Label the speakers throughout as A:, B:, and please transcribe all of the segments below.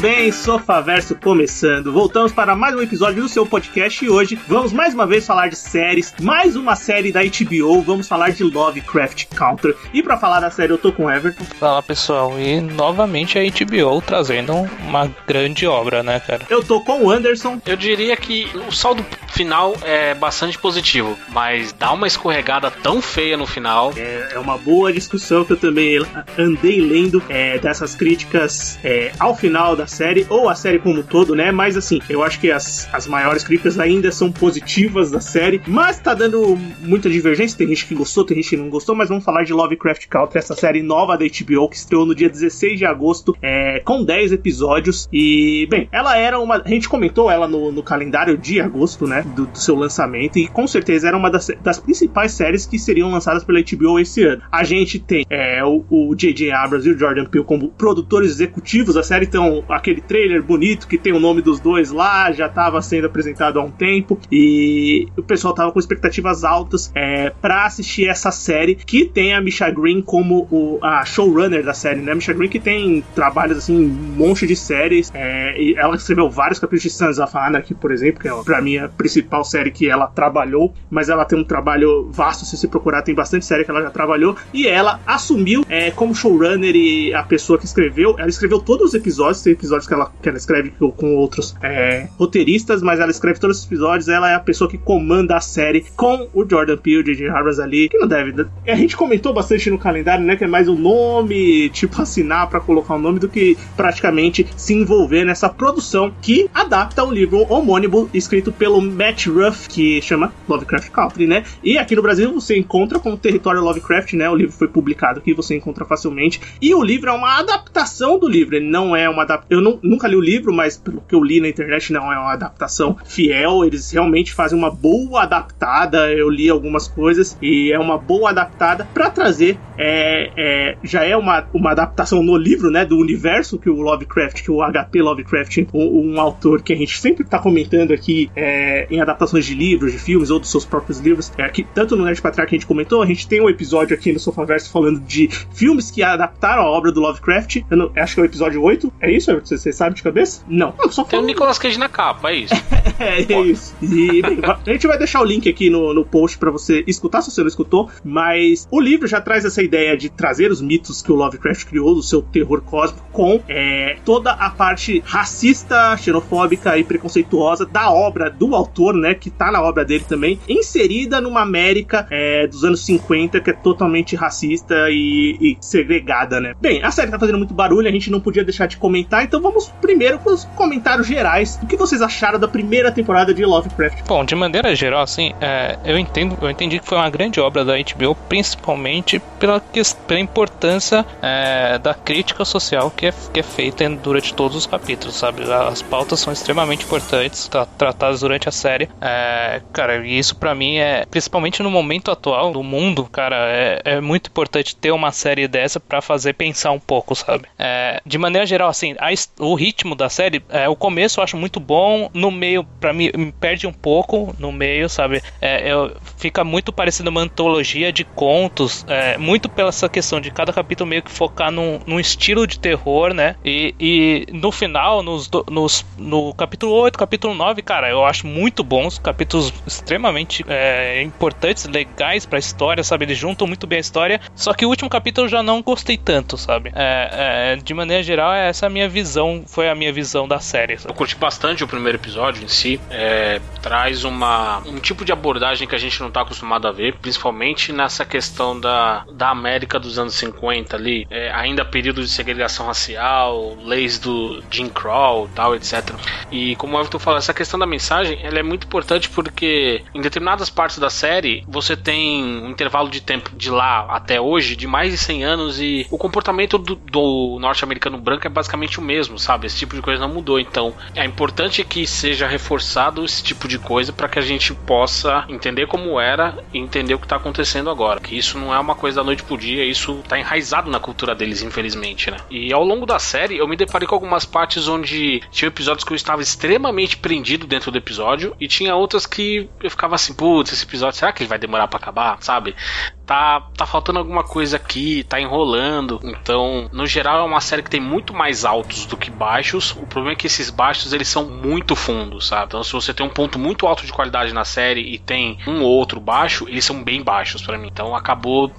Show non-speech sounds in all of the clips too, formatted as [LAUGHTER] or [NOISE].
A: bem, Sofaverso começando. Voltamos para mais um episódio do seu podcast e hoje vamos mais uma vez falar de séries, mais uma série da HBO, vamos falar de Lovecraft Country. E para falar da série eu tô com o Everton.
B: Fala pessoal, e novamente a HBO trazendo uma grande obra, né, cara?
A: Eu tô com o Anderson.
C: Eu diria que o saldo final é bastante positivo, mas dá uma escorregada tão feia no final.
A: É, é uma boa discussão que eu também andei lendo é, dessas críticas é, ao final da série, ou a série como um todo, né? Mas assim, eu acho que as, as maiores críticas ainda são positivas da série, mas tá dando muita divergência. Tem gente que gostou, tem gente que não gostou, mas vamos falar de Lovecraft Country, essa série nova da HBO que estreou no dia 16 de agosto, é, com 10 episódios. E, bem, ela era uma. A gente comentou ela no, no calendário de agosto, né? Do, do, seu lançamento, e com certeza era uma das, das, principais séries que seriam lançadas pela HBO esse ano. A gente tem é, o J.J. Abrams e o Jordan Peele como produtores executivos da série, então aquele trailer bonito que tem o nome dos dois lá, já estava sendo apresentado há um tempo e o pessoal tava com expectativas altas é, para assistir essa série que tem a Misha Green como o, a showrunner da série, né? A Misha Green que tem trabalhos assim, um monte de séries, é, e ela escreveu vários capítulos de Sons of Anarchy, por exemplo, que é pra mim a principal série que ela trabalhou, mas ela tem um trabalho vasto, se você procurar, tem bastante série que ela já trabalhou, e ela assumiu é, como showrunner e a pessoa que escreveu, ela escreveu todos os episódios, tem episódios que ela, que ela escreve com outros é, roteiristas, mas ela escreve todos os episódios, ela é a pessoa que comanda a série com o Jordan Peele, J.J. Harvard ali, que não deve. A gente comentou bastante no calendário, né, que é mais o um nome, tipo, assinar para colocar o um nome do que praticamente se envolver nessa produção que adapta um livro homônimo escrito pelo Matt Ruff, que chama Lovecraft Country, né? E aqui no Brasil você encontra como Território Lovecraft, né? O livro foi publicado aqui, você encontra facilmente. E o livro é uma adaptação do livro, ele não é uma adaptação. Eu não, nunca li o livro, mas pelo que eu li na internet, não é uma adaptação fiel. Eles realmente fazem uma boa adaptada. Eu li algumas coisas e é uma boa adaptada para trazer. É, é, já é uma, uma adaptação no livro, né? Do universo que o Lovecraft, que o HP Lovecraft, um, um autor que a gente sempre tá comentando aqui é, em adaptações de livros, de filmes ou dos seus próprios livros. É, aqui, tanto no Nerd Patriarca que a gente comentou, a gente tem um episódio aqui no Sofaverso falando de filmes que adaptaram a obra do Lovecraft. Eu não, acho que é o episódio 8. É isso, Você, você sabe de cabeça? Não.
C: só tem o Nicolas Cage na capa, é isso. [LAUGHS]
A: é, é isso. E bem, a gente vai deixar o link aqui no, no post para você escutar se você não escutou, mas o livro já traz essa ideia de trazer os mitos que o Lovecraft criou do seu terror cósmico com é, toda a parte racista, xenofóbica e preconceituosa da obra do autor, né, que tá na obra dele também, inserida numa América é, dos anos 50 que é totalmente racista e, e, segregada, né. Bem, a série tá fazendo muito barulho, a gente não podia deixar de comentar, então vamos primeiro com os comentários gerais. O que vocês acharam da primeira temporada de Lovecraft?
B: Bom, de maneira geral, assim, é, eu entendo, eu entendi que foi uma grande obra da HBO, principalmente pela, pela importância é, da crítica social que é, que é feita durante todos os capítulos, sabe? As pautas são extremamente importantes, tá, tratadas durante a série. É, cara, e isso para mim é, principalmente no momento atual do mundo, cara, é, é muito importante ter uma série dessa para fazer pensar um pouco, sabe? É, de maneira geral, assim, a, o ritmo da série, é, o começo eu acho muito bom, no meio, para mim, me perde um pouco no meio, sabe? É, eu, fica muito parecendo uma antologia de contos, é, muito pela essa questão de cada capítulo meio que focar num, num estilo de terror, né? E, e no final, nos, nos, no capítulo 8, capítulo 9, cara, eu acho muito bons, capítulos extremamente é, importantes, legais pra história, sabe? Eles juntam muito bem a história, só que o último capítulo eu já não gostei tanto, sabe? É, é, de maneira geral, essa é a minha visão, foi a minha visão da série. Sabe?
C: Eu curti bastante o primeiro episódio em si, é, traz uma, um tipo de abordagem que a gente não tá acostumado a ver, principalmente nessa questão da, da América dos anos 50 ali, é, ainda período de segregação racial, leis do Jim Crow, tal, etc. E como o Everton falou, essa questão da mensagem, ela é muito importante porque em determinadas partes da série você tem um intervalo de tempo de lá até hoje de mais de 100 anos e o comportamento do, do norte-americano branco é basicamente o mesmo, sabe? Esse tipo de coisa não mudou. Então é importante que seja reforçado esse tipo de coisa para que a gente possa entender como era e entender o que está acontecendo agora. Que isso não é uma coisa da noite pro dia, isso tá enraizado na cultura deles, infelizmente, né? E ao longo da série eu me deparei com algumas partes onde tinha episódios que eu estava extremamente prendido dentro do episódio e tinha outras que eu ficava assim, putz, esse episódio, será que ele vai demorar para acabar, sabe? tá, tá faltando alguma coisa aqui, tá enrolando. Então, no geral, é uma série que tem muito mais altos do que baixos. O problema é que esses baixos eles são muito fundos, sabe? Então, se você tem um ponto muito alto de qualidade na série e tem um ou outro baixo, eles são bem baixos para mim. Então, acabou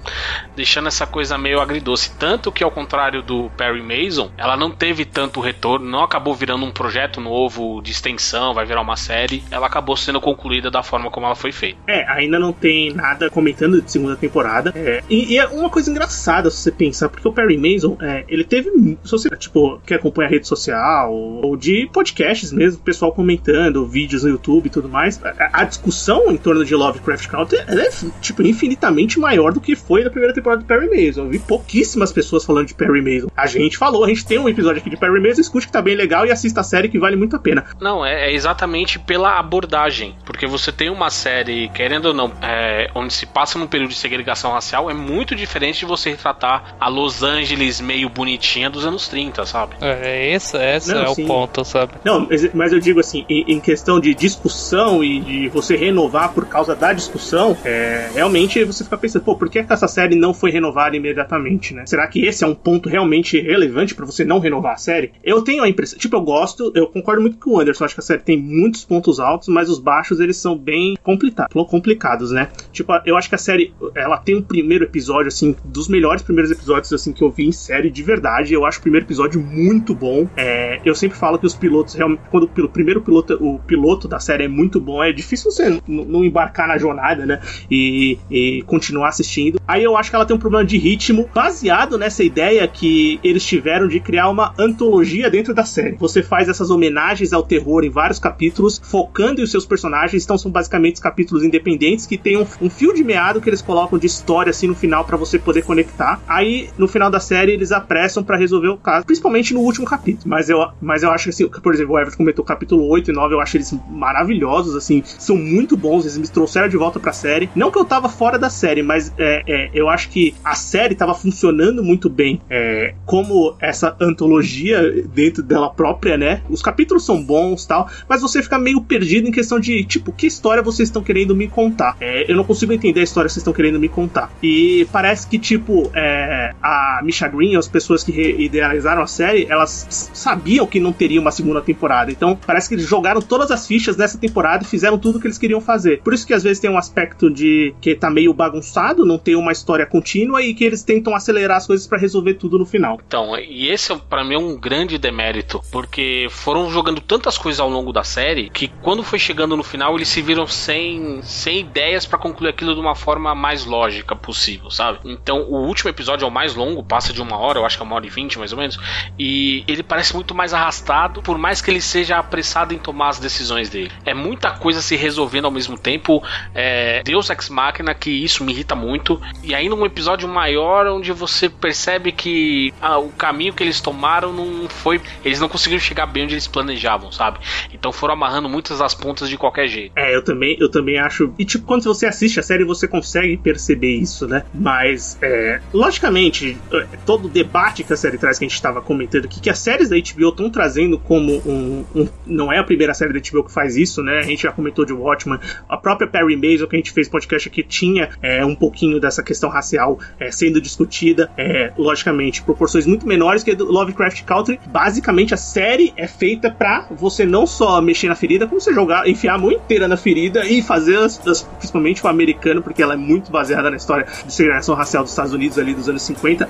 C: deixando essa coisa meio agridoce. Tanto que, ao contrário do Perry Mason, ela não teve tanto retorno, não acabou virando um projeto novo de extensão, vai virar uma série. Ela acabou sendo concluída da forma como ela foi feita.
A: É, ainda não tem nada comentando de segunda temporada. É, e, e, é uma coisa engraçada se você pensar, porque o Perry Mason, é, ele teve. Se você, tipo, que acompanha a rede social, ou de podcasts mesmo, pessoal comentando, vídeos no YouTube e tudo mais, a, a discussão em torno de Lovecraft Country é, tipo, infinitamente maior do que foi na primeira temporada do Perry Mason. Eu vi pouquíssimas pessoas falando de Perry Mason. A gente falou, a gente tem um episódio aqui de Perry Mason, escute que tá bem legal e assista a série que vale muito a pena.
C: Não, é, é exatamente pela abordagem. Porque você tem uma série, querendo ou não, é, onde se passa num período de segregação segregação racial é muito diferente de você retratar a Los Angeles meio bonitinha dos anos 30, sabe?
B: É, esse, esse Não, é sim. o ponto, sabe?
A: Não, mas eu digo assim, em, questão de discussão e de você renovar por causa da discussão, é, realmente você fica pensando, pô, por que essa série não foi renovada imediatamente, né? Será que esse é um ponto realmente relevante para você não renovar a série? Eu tenho a impressão, tipo, eu gosto, eu concordo muito com o Anderson, acho que a série tem muitos pontos altos, mas os baixos eles são bem complicados, né? Tipo, eu acho que a série, ela tem um primeiro episódio, assim, dos melhores primeiros episódios, assim, que eu vi em série de verdade. Eu acho o primeiro episódio muito bom. É, eu sempre falo que os pilotos, realmente, quando o primeiro piloto, o piloto da série é muito bom, é difícil você não embarcar na jornada, né? E, e, continuar assistindo. Aí eu acho que ela tem um problema de ritmo baseado nessa ideia que eles tiveram de criar uma antologia dentro da série. Você faz essas homenagens ao terror em vários capítulos, focando em seus personagens. Então são basicamente capítulos independentes que tem um, um fio de meado que eles colocam de história assim no final para você poder conectar. Aí no final da série eles apressam para resolver o caso, principalmente no último capítulo. Mas eu, mas eu acho que assim, por exemplo, o Everton comentou capítulo 8 e 9, eu acho eles maravilhosos, assim, são muito bons, eles me trouxeram de volta pra série. Não que eu tava fora da série, mas é, é, eu acho que a série tava funcionando muito bem é, como essa antologia dentro dela própria, né? Os capítulos são bons tal, mas você fica meio perdido em questão de, tipo, que história vocês estão querendo me contar? É, eu não consigo entender a história que vocês estão querendo me contar. E parece que, tipo, é, a Misha Green, as pessoas que idealizaram a série, elas sabiam que não teria uma segunda temporada. Então, parece que eles jogaram todas as fichas nessa temporada e fizeram tudo o que eles queriam fazer. Por isso que às vezes tem um aspecto de que tá meio bagunçado, não tem uma história contínua e que eles tentam acelerar as coisas para resolver tudo no final.
C: Então, e esse para mim é um grande demérito, porque foram jogando tantas coisas ao longo da série que quando foi chegando no final eles se viram sem, sem ideias para concluir aquilo de uma forma mais lógica possível, sabe? Então o último episódio é o mais longo, passa de uma hora, eu acho que é uma hora e vinte mais ou menos, e ele parece muito mais arrastado, por mais que ele seja apressado em tomar as decisões dele. É muita coisa se resolvendo ao mesmo tempo, é, Deus Ex Machina, que isso me irrita muito, e aí num episódio maior onde você percebe que ah, o caminho que eles tomaram não foi. Eles não conseguiram chegar bem onde eles planejavam, sabe? Então foram amarrando muitas das pontas de qualquer jeito.
A: É, eu também, eu também acho. E tipo, quando você assiste a série, você consegue perceber isso, né? Mas, é, logicamente, é, todo o debate que a série traz, que a gente estava comentando aqui, que as séries da HBO estão trazendo como um, um, Não é a primeira série da HBO que faz isso, né? A gente já comentou de Watchmen, a própria Perry Mason, que a gente fez podcast aqui, tinha é, um pouquinho dessa questão racial é, sendo discutida, é, logicamente, proporções muito menores que a do Lovecraft Country. Basicamente, a série é feita para você não só mexer na ferida, como você jogar, enfiar a mão inteira na ferida e fazer, as, as, principalmente o americano, porque ela é muito baseada na história de segregação racial dos Estados Unidos ali dos anos 50,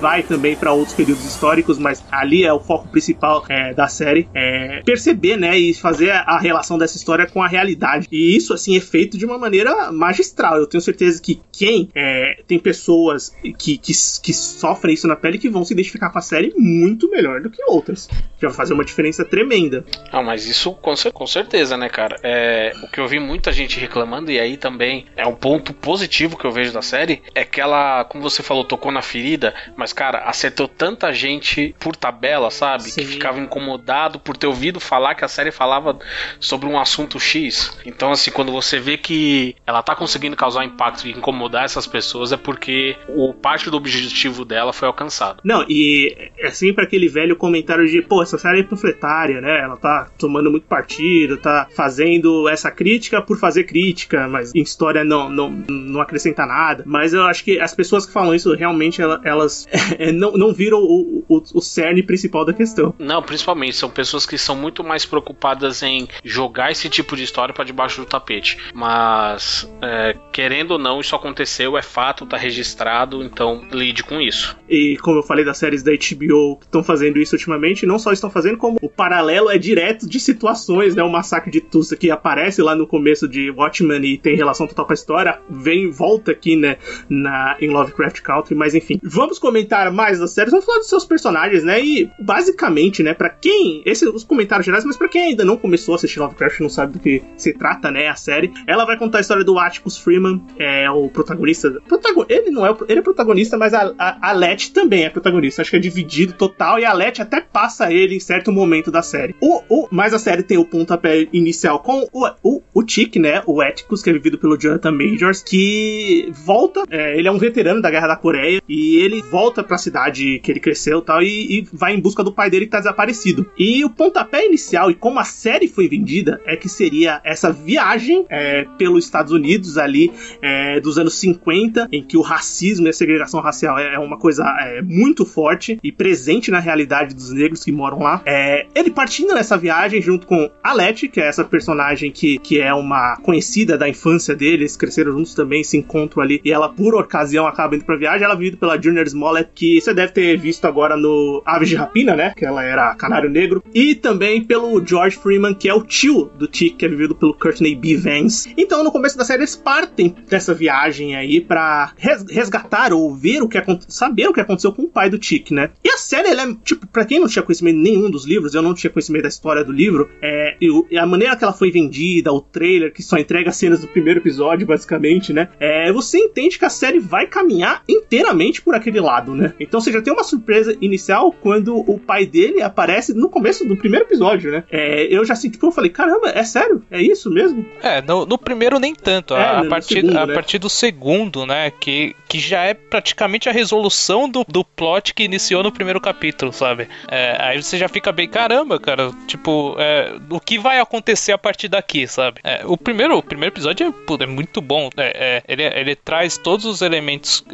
A: vai também para outros períodos históricos, mas ali é o foco principal é, da série. É perceber, né, e fazer a relação dessa história com a realidade. E isso, assim, é feito de uma maneira magistral. Eu tenho certeza que quem é, tem pessoas que, que, que sofrem isso na pele que vão se identificar com a série muito melhor do que outras. Já vai fazer uma diferença tremenda.
C: Ah, mas isso com, com certeza, né, cara? É, o que eu vi muita gente reclamando, e aí também é um ponto positivo que eu vejo da série, é que ela, como você falou, tocou na ferida, mas, cara, acertou tanta gente por tabela, sabe? Sim. Que ficava incomodado por ter ouvido falar que a série falava sobre um assunto X. Então, assim, quando você vê que ela tá conseguindo causar impacto e incomodar essas pessoas, é porque o parte do objetivo dela foi alcançado.
A: Não, e é sempre aquele velho comentário de, pô, essa série é panfletária, né? Ela tá tomando muito partido, tá fazendo essa crítica por fazer crítica, mas em história não, não, não acrescenta nada. Mas eu acho que as pessoas que falam isso realmente elas [LAUGHS] é, não, não viram o, o, o cerne principal da questão.
C: Não, principalmente, são pessoas que são muito mais preocupadas em jogar esse tipo de história para debaixo do tapete. Mas, é, querendo ou não, isso aconteceu, é fato, tá registrado, então lide com isso.
A: E como eu falei das séries da HBO que estão fazendo isso ultimamente, não só estão fazendo, como o paralelo é direto de situações, né? O massacre de Tulsa que aparece lá no começo de Watchmen e tem relação total com a história, vem volta aqui, né, na, em Lovecraft Country, mas enfim. Vamos comentar mais das séries, vamos falar dos seus personagens, né? E basicamente, né, para quem, esses os comentários gerais, mas para quem ainda não começou a assistir Lovecraft, não sabe do que se trata, né, a série, ela vai contar a história do Atticus Freeman, é o protagonista. Protagon, ele não é, ele é protagonista, mas a, a, a Let também é protagonista. Acho que é dividido total e a Let até passa ele em certo momento da série. O, o, mas a série tem o pontapé inicial com o, o, o né, o Atticus, que é vivido pelo Jonathan Majors, que volta, é, ele é um veterano da Guerra da Coreia e ele volta para a cidade que ele cresceu tal, e, e vai em busca do pai dele que tá desaparecido. E o pontapé inicial e como a série foi vendida é que seria essa viagem é, pelos Estados Unidos ali é, dos anos 50, em que o racismo e a segregação racial é, é uma coisa é, muito forte e presente na realidade dos negros que moram lá. É, ele partindo nessa viagem junto com a Letty, que é essa personagem que, que é uma conhecida da infância deles, cresceram juntos também, se encontram ali, e ela, por ocasião, acaba indo pra viagem. Ela vive pela Junior Smollett, que você deve ter visto agora no Aves de Rapina, né? Que ela era canário negro. E também pelo George Freeman, que é o tio do Tick, que é vivido pelo Courtney B. Vance. Então, no começo da série, eles partem dessa viagem aí pra resgatar ou ver o que saber o que aconteceu com o pai do Tick, né? E a série, ela é, tipo, pra quem não tinha conhecimento nenhum dos livros, eu não tinha conhecimento da história do livro, é, e a maneira que ela foi vendida, o trailer, que só entrega cenas do primeiro episódio, basicamente, né? É, você entende que a série vai caminhar inteiramente por aquele lado, né? Então você já tem uma surpresa inicial quando o pai dele aparece no começo do primeiro episódio, né? É, eu já senti, tipo, eu falei, caramba, é sério? É isso mesmo?
B: É, no, no primeiro nem tanto. É, a, partir, segundo, a né? partir do segundo, né? Que, que já é praticamente a resolução do, do plot que iniciou no primeiro capítulo, sabe? É, aí você já fica bem, caramba, cara, tipo, é, o que vai acontecer a partir daqui, sabe? É, o, primeiro, o primeiro episódio é, é muito bom. É, é, ele, ele traz todos os elementos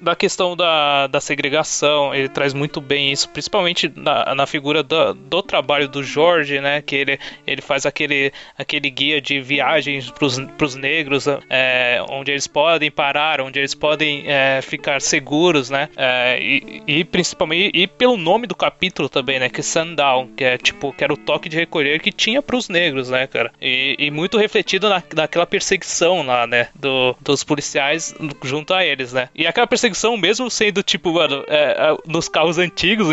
B: da questão da, da segregação, ele traz muito bem isso, principalmente na, na figura do, do trabalho do Jorge, né? Que ele, ele faz aquele, aquele guia de viagens para os negros, é, onde eles podem parar, onde eles podem é, ficar seguros, né? É, e, e, principalmente e pelo nome do capítulo também, né? Que é Sundown, que é tipo que era o toque de recolher que tinha para os negros, né, cara? E, e muito refletido na, naquela perseguição lá, né? Do, dos policiais junto a eles, né? E aquela perseguição mesmo sendo tipo, mano, nos carros antigos,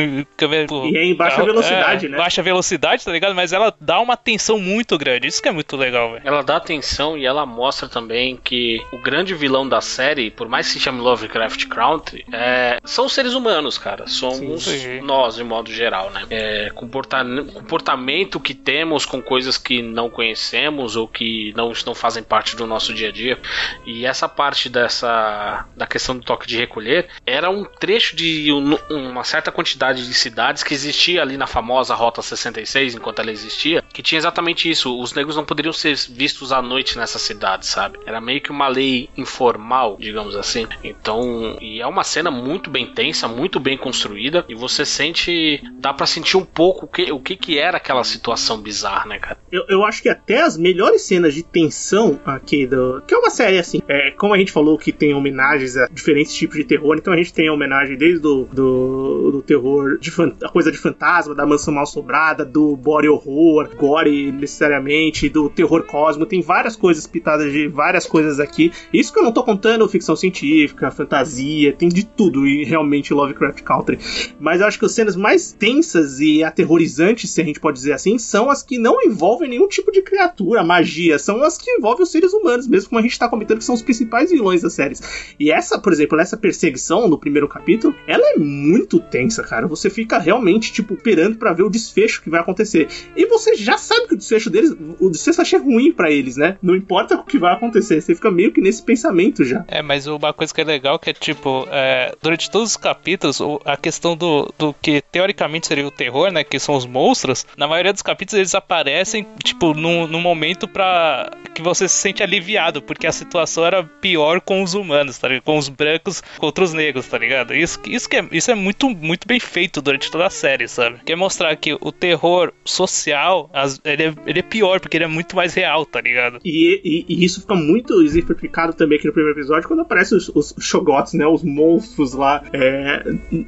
A: e é em baixa carro, velocidade, né?
B: Baixa velocidade, tá ligado? Mas ela dá uma tensão muito grande. Isso que é muito legal, velho.
C: Ela dá atenção e ela mostra também que o grande vilão da série, por mais que se chame Lovecraft Country, é, são seres humanos, cara. Somos sim, nós, de modo geral, né? É, comportamento que temos com coisas que não conhecemos ou que não, não fazem parte do nosso dia a dia. E essa parte dessa da questão do toque de recolher era um trecho de um, uma certa quantidade de cidades que existia ali na famosa Rota 66, enquanto ela existia, que tinha exatamente isso. Os negros não poderiam ser vistos à noite nessa cidade, sabe? Era meio que uma lei informal, digamos assim. Então, e é uma cena muito bem tensa, muito bem construída, e você sente, dá para sentir um pouco o que, o que que era aquela situação bizarra, né, cara?
A: Eu, eu acho que até as melhores cenas de tensão aqui do. Que é uma série assim. É, como a gente falou que tem homenagens a diferentes tipos de terror. Então a gente tem a homenagem desde do, do, do terror, de a coisa de fantasma, da mansão mal sobrada, do body horror, gore necessariamente, do terror cósmico. Tem várias coisas pitadas de várias coisas aqui. Isso que eu não tô contando ficção científica, fantasia, tem de tudo e realmente Lovecraft Country. Mas eu acho que as cenas mais tensas e aterrorizantes, se a gente pode dizer assim, são as que não envolvem nenhum tipo de criatura, magia, são as que envolvem os seres humanos, mesmo como a gente tá comentando que são os principais vilões das séries. E essa, por exemplo, essa perseguição no primeiro capítulo, ela é muito tensa, cara. Você fica realmente, tipo, esperando para ver o desfecho que vai acontecer. E você já sabe que o desfecho deles, o desfecho achei ruim para eles, né? Não importa o que vai acontecer, você fica meio que nesse pensamento já.
B: É, mas uma coisa que é legal que é, tipo, é, durante todos os capítulos, a questão do, do que teoricamente seria o terror, né? Que são os monstros, na maioria dos capítulos eles aparecem, tipo, num, num momento pra que você se sente aliviado, porque a situação era pior com os humanos, tá ligado? Com os brancos contra os negros, tá ligado? Isso, isso, que é, isso é muito, muito bem feito durante toda a série, sabe? Quer mostrar que o terror social, ele é, ele é pior, porque ele é muito mais real, tá ligado?
A: E, e, e isso fica muito exemplificado também aqui no primeiro episódio, quando aparecem os, os Shogots, né? Os monstros lá é,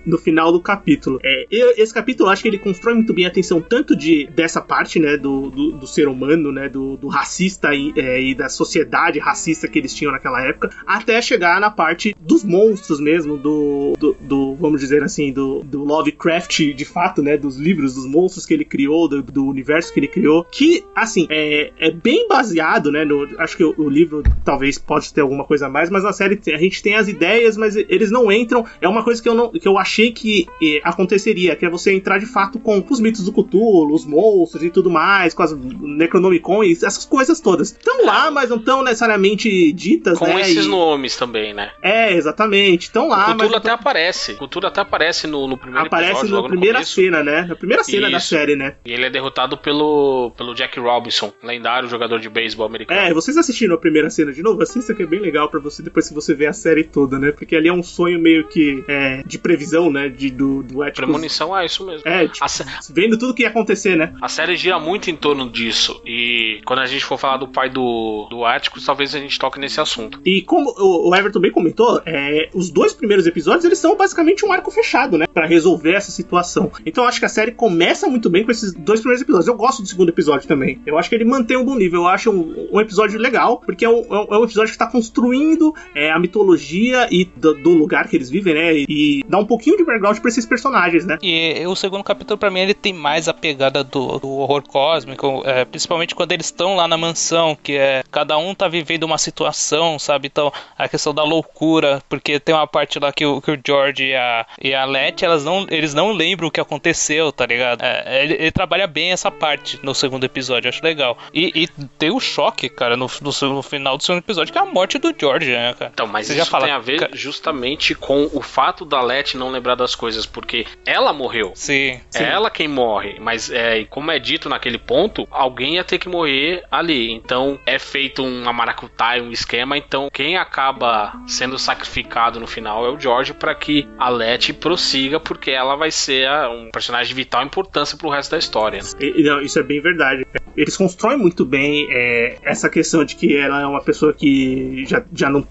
A: no final do capítulo. É, esse capítulo, eu acho que ele constrói muito bem a atenção tanto de dessa parte, né? Do, do, do ser humano, né? Do, do racista e, é, e da sociedade racista que eles tinham naquela época, até chegar na parte dos monstros mesmo, do, do, do vamos dizer assim, do, do Lovecraft de fato, né? Dos livros, dos monstros que ele criou, do, do universo que ele criou, que, assim, é, é bem baseado, né? No, acho que o, o livro talvez pode ter alguma coisa a mais, mas na série a gente tem as ideias, mas eles não entram. É uma coisa que eu, não, que eu achei que eh, aconteceria, que é você entrar de fato com os mitos do Cthulhu, os monstros e tudo mais, com as Necronomicon e essas coisas todas. Estão lá, mas não estão necessariamente ditas,
C: com
A: né?
C: esses
A: e...
C: nomes também, né?
A: É, exatamente. Estão lá,
C: o Cthulhu
A: mas.
C: até aparece. O Cthulhu até aparece no, no primeiro
A: aparece
C: episódio.
A: na primeira cena, né? Na primeira cena
C: Isso.
A: da série, né?
C: E ele é derrotado pelo, pelo Jack Robinson, lendário jogador de beisebol americano.
A: É, vocês assistiram a primeira cena de novo? Assista que é bem legal pra você depois que você vê a série toda, né? Porque ali é um sonho meio que é, de previsão, né? De, do, do Atticus.
C: Premonição é isso mesmo.
A: É, tipo,
C: sé-
A: vendo tudo que ia acontecer, né?
C: a série gira muito em torno disso. E quando a gente for falar do pai do, do Atticus, talvez a gente toque nesse assunto.
A: E como o o Everton bem comentou, é, os dois primeiros episódios eles são basicamente um arco fechado, né? Pra resolver essa situação. Então acho que a série começa muito bem com esses dois primeiros episódios. Eu gosto do segundo episódio também. Eu acho que ele mantém um bom nível. Eu acho um, um episódio legal, porque é um, é um- é episódio que tá construindo é, a mitologia e do, do lugar que eles vivem, né? E dá um pouquinho de background pra esses personagens, né?
B: E o segundo capítulo, pra mim, ele tem mais a pegada do, do horror cósmico, é, principalmente quando eles estão lá na mansão, que é cada um tá vivendo uma situação, sabe? Então, a questão da loucura, porque tem uma parte lá que o, que o George e a, e a Letty, elas não, eles não lembram o que aconteceu, tá ligado? É, ele, ele trabalha bem essa parte no segundo episódio, acho legal. E, e tem o choque, cara, no, no, no final do segundo episódio, que é a morte do George, né, cara?
C: Então, mas
B: Você
C: isso
B: já fala,
C: tem a ver justamente com o fato da Letty não lembrar das coisas, porque ela morreu.
B: Sim,
C: É ela quem morre, mas é, como é dito naquele ponto, alguém ia ter que morrer ali. Então é feito uma maracutaia, um esquema. Então quem acaba sendo sacrificado no final é o George para que a Letty prossiga, porque ela vai ser a- um personagem de vital importância pro resto da história. né?
A: E- não, isso é bem verdade. Eles constroem muito bem é, essa questão de que ela é uma pessoa que já, já não,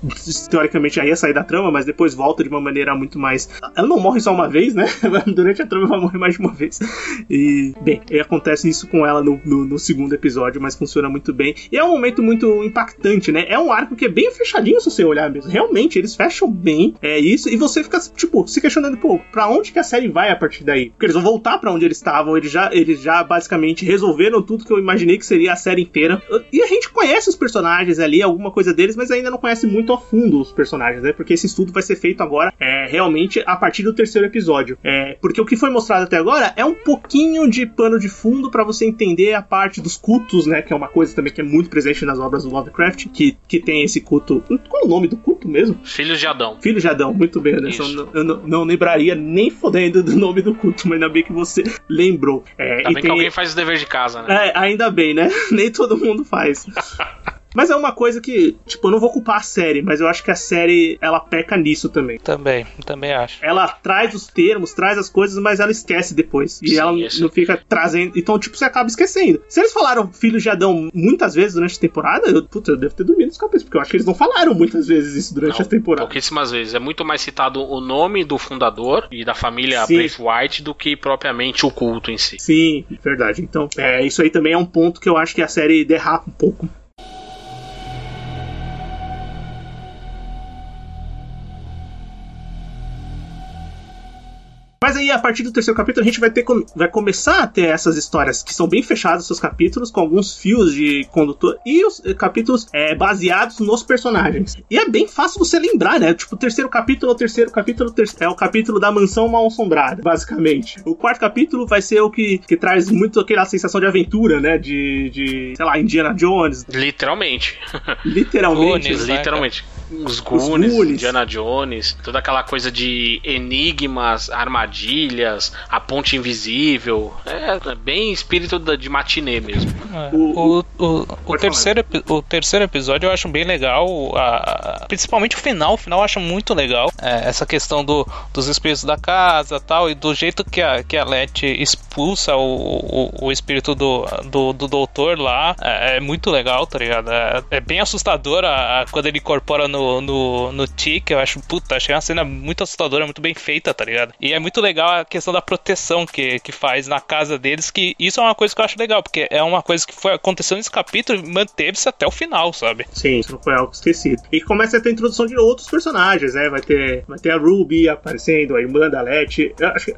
A: teoricamente, já ia sair da trama, mas depois volta de uma maneira muito mais. Ela não morre só uma vez, né? [LAUGHS] Durante a trama ela morre mais de uma vez. E, bem, acontece isso com ela no, no, no segundo episódio, mas funciona muito bem. E é um momento muito impactante, né? É um arco que é bem fechadinho se você olhar mesmo. Realmente, eles fecham bem é isso, e você fica, tipo, se questionando, pô, pra onde que a série vai a partir daí? Porque eles vão voltar pra onde eles estavam, eles já, eles já basicamente resolveram tudo que eu imaginei que seria a série inteira. E a gente conhece os personagens ali, alguma coisa deles, mas ainda não conhece muito a fundo os personagens, né? Porque esse estudo vai ser feito agora é, realmente a partir do terceiro episódio. É, porque o que foi mostrado até agora é um pouquinho de pano de fundo pra você entender a parte dos cultos, né? Que é uma coisa também que é muito presente nas obras do Lovecraft, que, que tem esse culto. Qual é o nome do culto mesmo?
C: Filhos de Adão.
A: Filho de Adão, muito bem, Anderson.
C: Isso.
A: Eu, não- eu não, não lembraria nem fodendo do nome do culto, mas ainda bem que você lembrou. É,
C: Ainda bem
A: tem-
C: que alguém faz o dever de casa, né?
A: é, ainda bem, né? [LAUGHS] Nem todo mundo faz. [LAUGHS] Mas é uma coisa que, tipo, eu não vou culpar a série, mas eu acho que a série ela peca nisso também.
B: Também, também acho.
A: Ela traz os termos, traz as coisas, mas ela esquece depois. E
C: Sim,
A: ela
C: isso.
A: não fica trazendo. Então, tipo, você acaba esquecendo. Se eles falaram filhos de Adão muitas vezes durante a temporada, eu, puta, eu devo ter dormido nos capítulos, porque eu acho que eles não falaram muitas vezes isso durante
C: Não,
A: a temporada.
C: Pouquíssimas vezes. É muito mais citado o nome do fundador e da família
A: Sim.
C: Braithwaite do que propriamente o culto em si.
A: Sim, verdade. Então, é, isso aí também é um ponto que eu acho que a série derrapa um pouco. Mas aí, a partir do terceiro capítulo, a gente vai, ter, vai começar a ter essas histórias que são bem fechadas, seus capítulos, com alguns fios de condutor, e os eh, capítulos eh, baseados nos personagens. E é bem fácil você lembrar, né? Tipo, o terceiro capítulo, o terceiro capítulo ter- é o capítulo da mansão mal assombrada, basicamente. O quarto capítulo vai ser o que, que traz muito aquela sensação de aventura, né? De, de sei lá, Indiana Jones,
C: Literalmente.
A: literalmente.
B: Né,
C: Literalmente. Os Goonies,
A: Goonies.
C: Indiana Jones, toda aquela coisa de enigmas, armadilhas, a ponte invisível. É, é bem espírito de matinê mesmo.
B: É.
A: O-
B: O, o, o, terceiro, o terceiro episódio eu acho bem legal, a- a- principalmente o final. O final eu acho muito legal. É, essa questão do, dos espíritos da casa tal, e do jeito que a, que a Letty expulsa o, o, o espírito do, do, do doutor lá. É, é muito legal, tá ligado? É, é bem assustador a- a- quando ele incorpora no, no, no Tic. Eu acho, puta, achei uma cena muito assustadora, muito bem feita, tá ligado? E é muito legal a questão da proteção que, que faz na casa deles, que isso é uma coisa que eu acho legal, porque é uma coisa que foi aconteceu nesse capítulo e manteve-se até o final, sabe?
A: Sim, isso não foi algo esquecido. E começa a ter a introdução de outros personagens, né? Vai ter, vai ter a Ruby aparecendo, a irmã da Letty. Acho que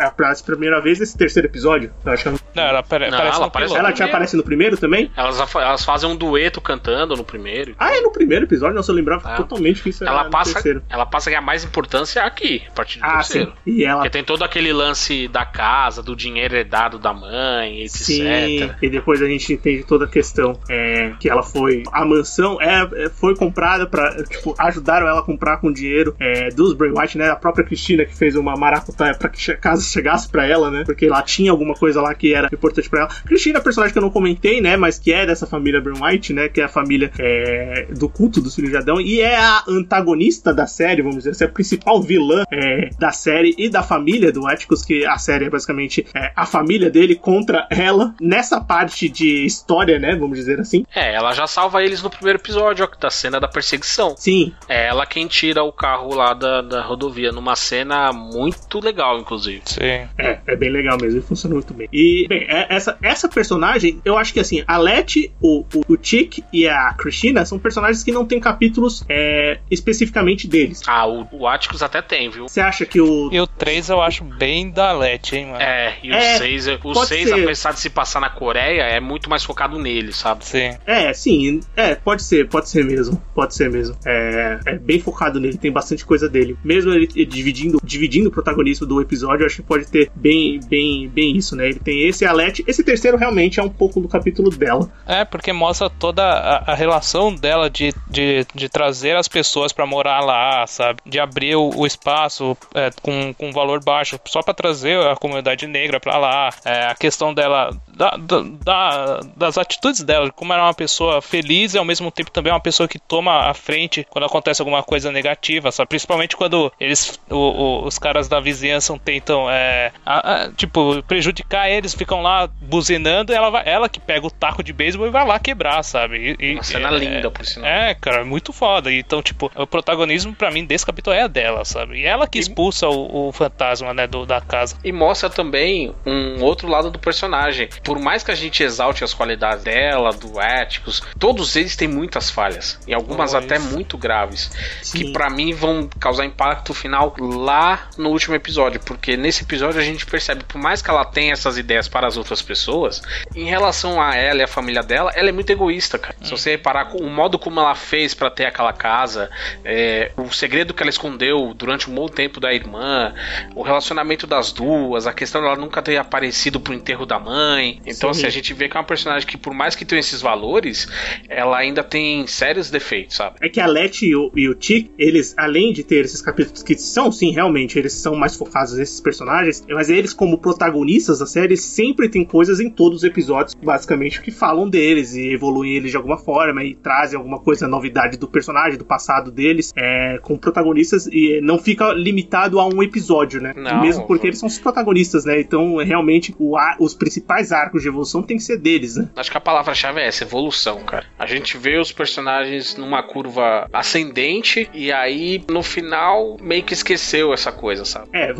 A: aparece pela primeira vez nesse terceiro episódio. Eu acho que ela,
B: Não, ela apare-
C: Não,
B: aparece
C: ela
B: no
C: aparece-
A: ela já
C: primeiro.
A: aparece no primeiro também?
C: Elas, elas fazem um dueto cantando no primeiro.
A: Ah, é no primeiro episódio? Nossa, eu lembrava
C: É.
A: totalmente que isso era
C: Ela
A: no
C: passa,
A: terceiro.
C: ela passa a ganhar mais importância aqui, a partir do
A: Ah,
C: terceiro.
A: sim. E ela
C: Porque tem todo aquele lance da casa, do dinheiro herdado da mãe, etc.
A: Sim, e depois a gente entende toda a questão é, que ela foi. A mansão é, é, foi comprada pra. Tipo, ajudaram ela a comprar com dinheiro é, dos Bray White, né? A própria Cristina que fez uma maracutaia pra que a casa chegasse pra ela, né? Porque lá tinha alguma coisa lá que era importante pra ela. Cristina é personagem que eu não comentei, né? Mas que é dessa família Bray White, né? Que é a família é, do culto de Adão. E é a antagonista da série, vamos dizer assim, a principal vilã é, da série e da família do Atticus, que a série é basicamente é, a família dele contra ela. Nessa parte de história, né? Vamos dizer assim.
C: É, ela já salva eles no primeiro episódio, ó, da cena da perseguição.
A: Sim,
C: É ela quem tira o carro lá da, da rodovia, numa cena muito legal, inclusive.
B: Sim.
A: É, é bem legal mesmo, e funciona muito bem. E, bem, é- essa, essa personagem, eu acho que assim, a Letty, o, o, o Chick e a Christina são personagens que não têm capítulos é, especificamente deles.
C: Ah, o, o Atticus até tem, viu?
A: Você acha que o.
B: E o 3 eu acho bem da Let, hein, mano?
C: É, e o
A: É,
C: 6, o
A: pode
C: 6
A: ser.
C: apesar de se passar na Coreia, é muito mais focado nele, sabe?
B: Sim.
A: É, sim, é, pode ser, pode ser mesmo, pode ser mesmo. É, é bem focado nele, tem bastante coisa dele. Mesmo ele dividindo, dividindo o protagonismo do episódio, eu acho que pode ter bem, bem, bem isso, né? Ele tem esse e a Letty. Esse terceiro realmente é um pouco do capítulo dela.
B: É, porque mostra toda a, a relação dela de, de, de trazer as pessoas pra morar lá, sabe? De abrir o, o espaço é, com, com valor baixo, só pra trazer a comunidade negra pra lá. É, a questão dela, da, da- da- das atitudes dela, como ela é uma pessoa feliz e ao mesmo tempo também é uma pessoa que toma a frente quando acontece alguma coisa negativa, sabe? Principalmente quando eles, o- o- os caras da vizinhança tentam, é, a- a- tipo, prejudicar eles, ficam lá buzinando, e ela, vai, ela que pega o taco de beisebol e vai lá quebrar, sabe? E- e-
C: Uma cena
B: é-
C: linda, por sinal.
B: É, cara, muito foda. Então, tipo, o protagonismo pra mim desse capítulo é a dela, sabe? E ela que expulsa o, o fantasma, né, do, da casa.
C: E mostra também um outro lado do personagem. Por mais que a gente exalte as qualidades dela, do Atticus, todos eles têm muitas falhas. E algumas
B: Oh,
C: até
B: isso.
C: muito graves.
A: Sim.
C: Que pra mim vão causar impacto final lá no último episódio. Porque nesse episódio a gente percebe, por mais que ela tenha essas ideias para as outras pessoas, em relação a ela e a família dela, ela é muito egoísta, cara. Se você reparar com o modo como ela fez pra ter aquela casa, é, o segredo que ela escondeu durante um bom tempo da irmã, o relacionamento das duas, a questão dela nunca ter aparecido pro enterro da mãe. Então,
A: Sim.
C: assim, a gente vê que é uma personagem que, por mais que tenha esses valores, ela ainda tem sérios defeitos, sabe?
A: É que a Letty e o, e o Chick, eles, além de ter esses capítulos que são, sim, realmente, eles são mais focados nesses personagens, mas eles, como protagonistas da série, sempre tem coisas em todos os episódios, basicamente, que falam deles e evoluem eles de alguma forma e trazem alguma coisa, novidade do personagem, do passado deles, é, com protagonistas e não fica limitado a um episódio, né?
C: Não,
A: Mesmo porque eles são os protagonistas, né? Então, realmente, o os principais arcos de evolução tem que ser deles, né?
C: Acho que a palavra-chave é essa, evolução, cara. A gente vê os personagens numa curva ascendente e aí, no final, meio que esqueceu essa coisa, sabe?
A: É,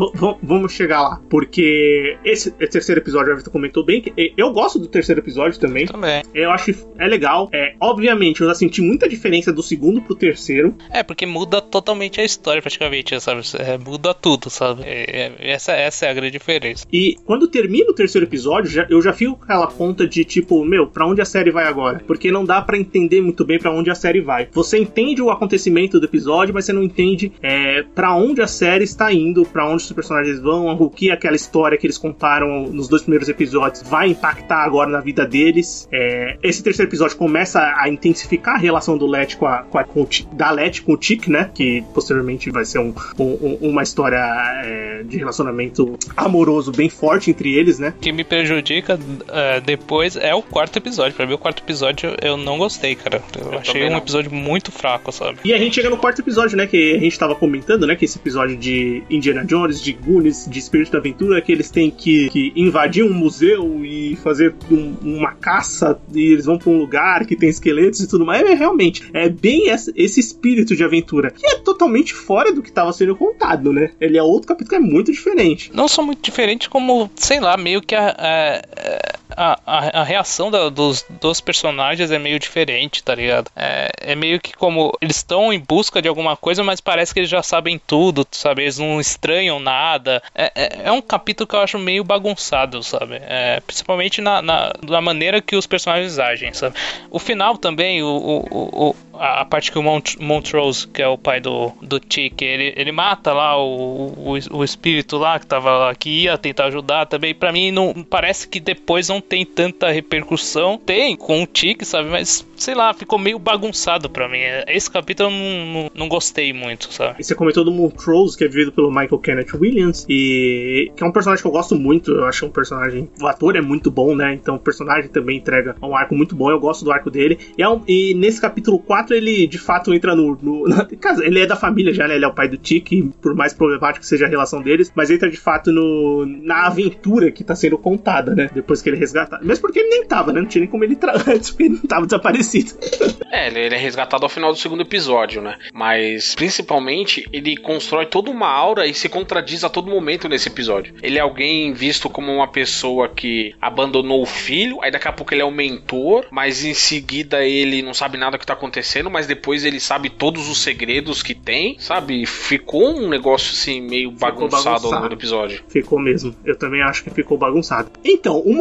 A: vamos chegar lá. Porque esse, esse terceiro episódio, a Vitor comentou bem, que eu gosto do terceiro episódio também.
B: Também.
A: Eu acho que é legal. É, obviamente, eu já senti muita diferença do segundo pro terceiro.
B: É, porque muda totalmente a história, praticamente, sabe? É, muda tudo, sabe? É, é, essa, essa é a grande diferença.
A: E quando termina o terceiro episódio, já, eu já fico com aquela ponta de tipo, meu, pra onde a série vai agora? Porque não dá para entender muito bem para onde a série vai. Você entende o acontecimento do episódio, mas você não entende é, para onde a série está indo, para onde os personagens vão, o que aquela história que eles contaram nos dois primeiros episódios vai impactar agora na vida deles. É, esse terceiro episódio começa a intensificar a relação do Let com a, com a com o, da Let com o Tick, né? Que posteriormente vai ser um, um, uma história é, de relacionamento amoroso bem forte entre eles, né?
B: Que me prejudica é, depois é o quarto episódio. Pra mim, o quarto episódio eu não gostei, cara. Eu, eu achei um episódio muito fraco, sabe?
A: E a gente chega no quarto episódio, né? Que a gente tava comentando, né? Que esse episódio de Indiana Jones, de Goonies, de Espírito da Aventura, que eles têm que, que invadir um museu e fazer um, uma caça e eles vão pra um lugar que tem esqueletos e tudo mais. É realmente, é bem esse espírito de aventura, que é totalmente fora do que estava sendo contado, né? Ele é outro capítulo que é muito diferente.
B: Não são muito diferentes como, sei lá, meio que a, a, uh, a, a reação da, dos, dos personagens é meio diferente, tá ligado? É, é meio que como eles estão em busca de alguma coisa, mas parece que eles já sabem tudo, sabe? Eles não estranham nada. É, é, é um capítulo que eu acho meio bagunçado, sabe? É, principalmente na, na, na, maneira que os personagens agem, sabe? O final também, o, o, o a, parte que o Mont Montrose, que é o pai do, do Tick, ele, ele mata lá o, o, o espírito lá que tava lá, que ia tentar ajudar também. Para mim, não parece que depois não tem tanta repercussão. Tem com o Tick, sabe? Mas sei lá, ficou meio bagunçado para mim. Esse capítulo eu não, não, não, gostei muito, sabe?
A: E você comentou do Montrose, que é vivido pelo Michael Kenneth Williams, e que é um personagem que eu gosto muito. Eu acho um personagem. O ator é muito bom, né? Então o personagem também entrega um arco muito bom. Eu gosto do arco dele. E, é um, e nesse capítulo 4 ele de fato entra no. no [LAUGHS] ele é da família já, né? Ele é o pai do Tiki, por mais problemático que seja a relação deles, mas entra de fato no, na aventura que tá sendo contada, né? Depois que ele resgata. Mesmo porque ele nem tava, né? Não tinha nem como ele [LAUGHS] antes, porque ele não tava desaparecido.
C: É, ele é resgatado ao final do segundo episódio, né? Mas principalmente ele constrói toda uma aura e se contradiz a todo momento nesse episódio. Ele é alguém visto como uma pessoa que abandonou o filho, aí daqui a pouco ele é o mentor, mas em seguida ele não sabe nada que tá acontecendo, mas depois ele sabe todos os segredos que tem, sabe? Ficou um negócio assim meio bagunçado, bagunçado. ao longo do episódio.
A: Ficou mesmo. Eu também acho que ficou bagunçado. Então, o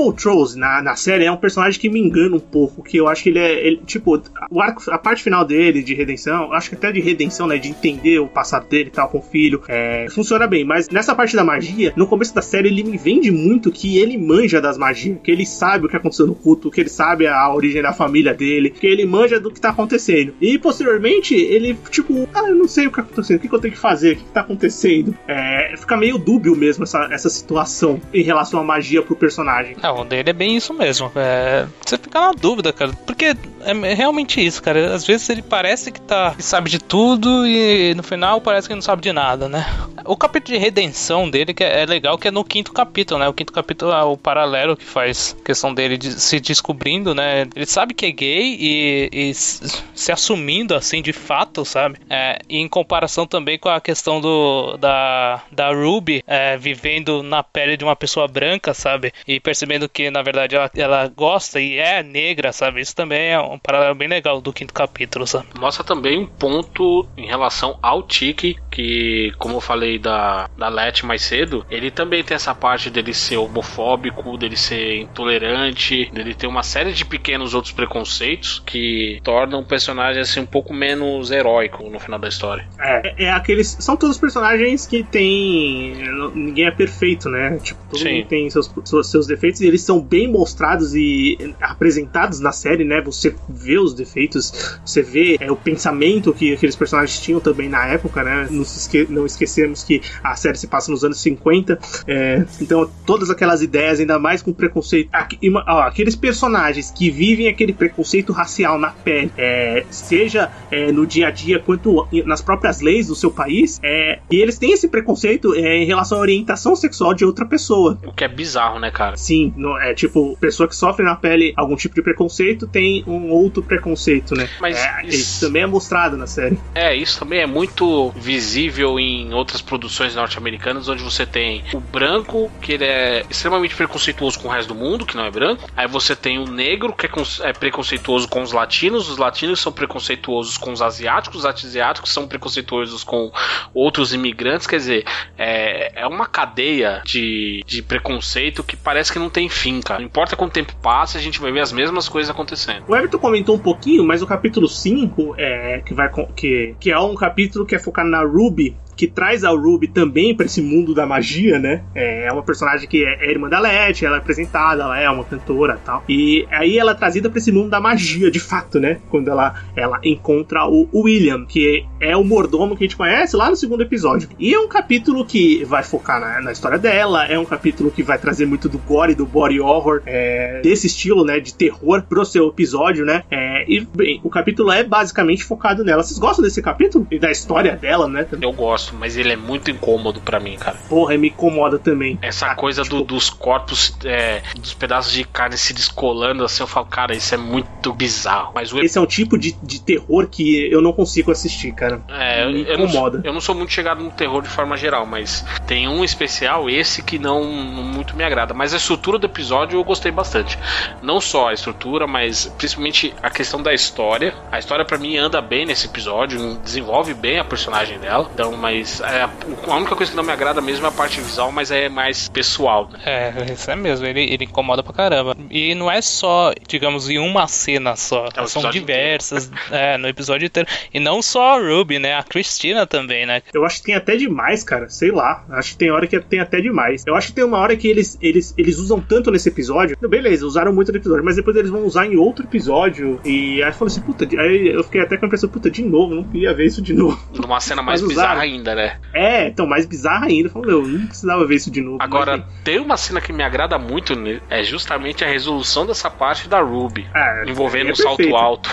A: Na, na série é um personagem que me engana um pouco, que eu acho que ele é. Ele, tipo, o arco, a parte final dele de redenção, acho que até de redenção, né? De entender o passado dele e tal com o filho, é, funciona bem. Mas nessa parte da magia, no começo da série, ele me vende muito que ele manja das magias, que ele sabe o que aconteceu no culto, que ele sabe a origem da família dele, que ele manja do que tá acontecendo. E posteriormente, ele, tipo, ah, eu não sei o que tá acontecendo, o que, eu tenho que fazer, o que, tá acontecendo. É, fica meio dúbio mesmo essa, essa situação em relação à magia pro personagem.
B: É, o dele é bem isso mesmo. É, você fica na dúvida, cara, porque é realmente isso, cara. Às vezes ele parece que tá que sabe de tudo e no final parece que não sabe de nada, né? O capítulo de redenção dele que é, é legal, que é no quinto capítulo, né? O quinto capítulo é o paralelo que faz questão dele de se descobrindo, né? Ele sabe que é gay e, e se assumindo assim de fato, sabe? É, e em comparação também com a questão do da, da Ruby é, vivendo na pele de uma pessoa branca, sabe? E percebendo que na verdade ela, ela gosta e é negra, sabe? Isso também é um paralelo bem legal do quinto capítulo, sabe?
C: Mostra também um ponto em relação ao Tiki, que, como eu falei da, da Let mais cedo, ele também tem essa parte dele ser homofóbico, dele ser intolerante, dele ter uma série de pequenos outros preconceitos que tornam o personagem assim um pouco menos heróico no final da história.
A: É, é aqueles. São todos personagens que tem. Ninguém é perfeito, né? Tipo, todo Sim. mundo tem seus, seus defeitos e eles são bem mostrados e apresentados na série, né? Você vê os defeitos, você vê é, o pensamento que aqueles personagens tinham também na época, né? não, esque não esquecemos que a série se passa nos anos 50. É, então, todas aquelas ideias, ainda mais com preconceito. Aqui, ó, aqueles personagens que vivem aquele preconceito racial na pele, é, seja é, no dia a dia quanto nas próprias leis do seu país, é, e eles têm esse preconceito é, em relação à orientação sexual de outra pessoa.
C: O que é bizarro, né, cara?
A: Sim, é tipo, pessoa que sofre na pele algum tipo de preconceito tem um outro preconceito, né?
C: Mas
A: é,
C: isso...
A: isso também é mostrado na série.
C: É, isso também é muito visível em outras produções norte-americanas, onde você tem o branco, que ele é extremamente preconceituoso com o resto do mundo, que não é branco. Aí você tem o negro, que é, é preconceituoso com os latinos, os latinos são preconceituosos com os asiáticos, os asiáticos são preconceituosos com outros imigrantes. Quer dizer, é, é uma cadeia de, de preconceito que parece que não tem fim, cara. Não importa quanto tempo passa, a gente vai ver as mesmas coisas acontecendo.
A: O Everton comentou um pouquinho, mas o capítulo 5, é, que, vai, que, que é um capítulo que é focado na Ruby, que traz a Ruby também para esse mundo da magia, né? É, é uma personagem que é, é irmã da Letty, ela é apresentada, ela é uma cantora tal. E aí ela é trazida para esse mundo da magia, de fato, né? Quando ela, ela encontra o, William, que é o mordomo que a gente conhece lá no segundo episódio. E é um capítulo que vai focar na, na história dela, é um capítulo que vai trazer muito do gore, do body horror, é, desse estilo, né? De terror pro seu episódio, né? É, e, bem, o capítulo é basicamente focado nela. Vocês gostam desse capítulo? E da história dela, né?
C: Eu gosto mas ele é muito incômodo para mim, cara.
A: Porra, me incomoda também.
C: Essa ah, coisa tipo... do, dos corpos, é, dos pedaços de carne se descolando, assim, eu falo, cara, isso é muito bizarro. Mas
A: o... Esse é um tipo de, de terror que eu não consigo assistir, cara.
C: É, me eu, incomoda. Eu não, eu não sou muito chegado no terror de forma geral, mas tem um especial, esse que não, não muito me agrada. Mas a estrutura do episódio eu gostei bastante. Não só a estrutura, mas principalmente a questão da história. A história para mim anda bem nesse episódio, desenvolve bem a personagem dela. Então, mas mas é, a única coisa que não me agrada mesmo é a parte visual, mas é mais pessoal. Né?
B: É, isso é mesmo, ele, ele incomoda pra caramba. E não é só, digamos, em uma cena só, é são diversas [LAUGHS] é, no episódio inteiro. E não só a Ruby, né? A Cristina também, né?
A: Eu acho que tem até demais, cara. Sei lá. Acho que tem hora que tem até demais. Eu acho que tem uma hora que eles, eles, eles usam tanto nesse episódio. Beleza, usaram muito no episódio, mas depois eles vão usar em outro episódio. E aí eu falei assim, puta, aí eu fiquei até com a impressão, puta, de novo, não queria ver isso de novo.
C: Numa cena mais bizarra ainda ainda, né?
A: É, então, mais bizarra ainda. Falei, meu, não precisava ver isso de novo.
C: Agora, mas, tem uma cena que me agrada muito, né? é justamente a resolução dessa parte da Ruby. Ah, envolvendo é um salto alto.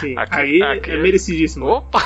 A: Sim, [LAUGHS] aqui, aí aqui... é merecidíssimo.
C: Opa!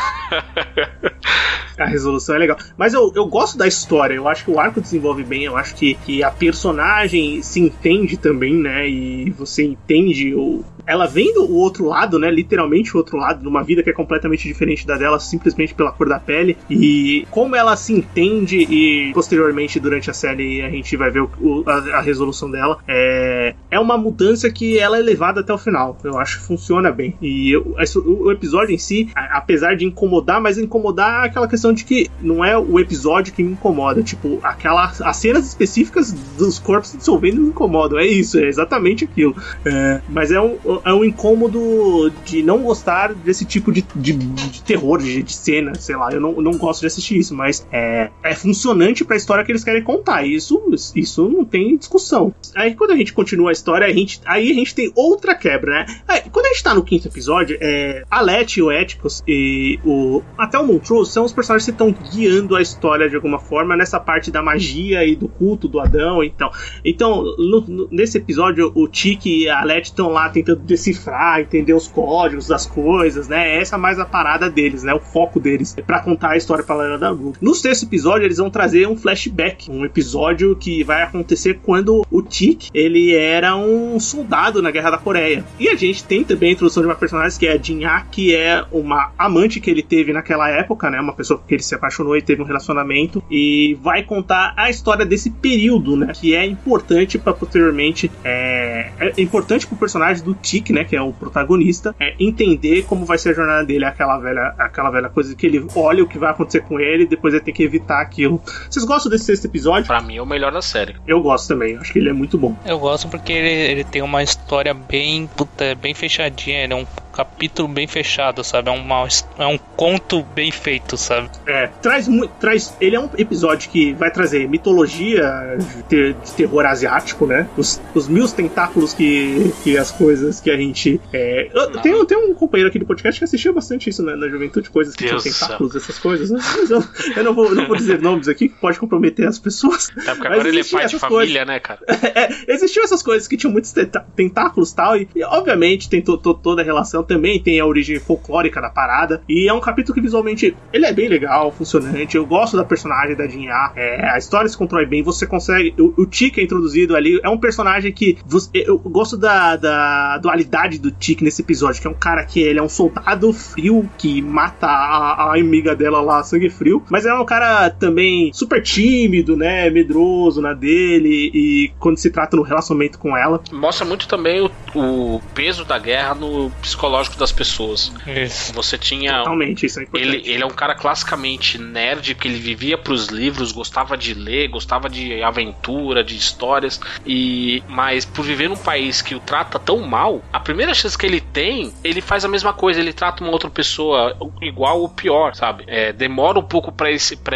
A: a resolução é legal. Mas eu, eu gosto da história, eu acho que o arco desenvolve bem, eu acho que, que a personagem se entende também, né? E você entende o, ela vendo o outro lado, né? Literalmente o outro lado, numa vida que é completamente diferente da dela, simplesmente pela cor da pele. E como ela se entende, e posteriormente, durante a série, a gente vai ver o, a, a, resolução dela. É, é uma mudança que ela é levada até o final. Eu acho que funciona bem. E eu, o, o episódio em si, apesar de incomodar, mas incomodar aquela questão de que não é o episódio que me incomoda. Tipo, aquela, as cenas específicas dos corpos dissolvendo me incomodam. É isso, é exatamente aquilo. É, mas é um é um incômodo de não gostar desse tipo de, de, de terror, de, de, cena, sei lá. Eu não, não gosto de assistir isso, mas é, é funcionante pra história que eles querem contar. Isso, isso não tem discussão. Aí quando a gente continua a história, a gente, aí a gente tem outra quebra, né? Aí, quando a gente tá no quinto episódio, é, a Letty, o Eticos e o, até o Montrose são os personagens que estão guiando a história de alguma forma nessa parte da magia e do culto do Adão. Então, então no, no, nesse episódio, o Tiki e a Letty estão lá tentando decifrar, entender os códigos das coisas, né? Essa é mais a parada deles, né? O foco deles é para contar a história paralela da Ruby. No sexto episódio, eles vão trazer um flashback, um episódio que vai acontecer quando o Tik ele era um soldado na Guerra da Coreia. E a gente tem também a introdução de uma personagem que é a Jin Ha, que é uma amante que ele teve naquela época, né? Uma pessoa que ele se apaixonou e teve um relacionamento e vai contar a história desse período, né? Que é importante para posteriormente é, é importante pro personagem do Tik né, que é o protagonista, é entender como vai ser a jornada dele, aquela velha, aquela velha coisa que ele olha o que vai acontecer com ele e depois ele tem que evitar aquilo. Vocês gostam desse sexto episódio?
C: Pra mim é o melhor da série.
A: Eu gosto também, acho que ele é muito bom.
B: Eu gosto porque ele, ele tem uma história bem, puta, bem fechadinha, ele é um capítulo bem fechado, sabe? É, uma, é um conto bem feito, sabe?
A: É, traz muito. Traz, ele é um episódio que vai trazer mitologia de, ter, de terror asiático, né? Os, os mil tentáculos que, que as coisas que a gente. É, eu, tem, tem um companheiro aqui do podcast que assistia bastante isso né, na juventude, coisas que
C: Deus
A: tinham tentáculos, essas coisas, né? Mas eu, eu não, vou, não vou dizer nomes aqui que pode comprometer as pessoas.
C: É porque agora ele é pai de família, coisas. né, cara? [LAUGHS]
A: é, existiam essas coisas que tinham muitos tentáculos tal, e, e obviamente tem to, to, toda a relação também, tem a origem folclórica da parada. E é um capítulo que visualmente ele é bem legal, funcionante. Eu gosto da personagem da Jinha. É, a história se constrói bem, você consegue. O, o é introduzido ali, é um personagem que. Você, eu gosto da, da dualidade do Tika nesse episódio, que é um cara que ele é um soldado frio que mata a, a amiga dela lá, sangue frio, mas é um cara também super tímido, né? Medroso na dele, e quando se trata no relacionamento com ela.
C: Mostra muito também o, o peso da guerra no psicológico das pessoas. Isso. Você tinha.
A: Totalmente, isso é
C: importante. Ele, ele é um cara classicamente nerd, que ele vivia pros livros, gostava de ler, gostava de aventura, de histórias. E Mas por viver num país que o trata tão mal, a primeira chance que ele tem, ele faz a mesma coisa, ele trata uma outra pessoa igual ou pior, sabe? É, demora um pouco para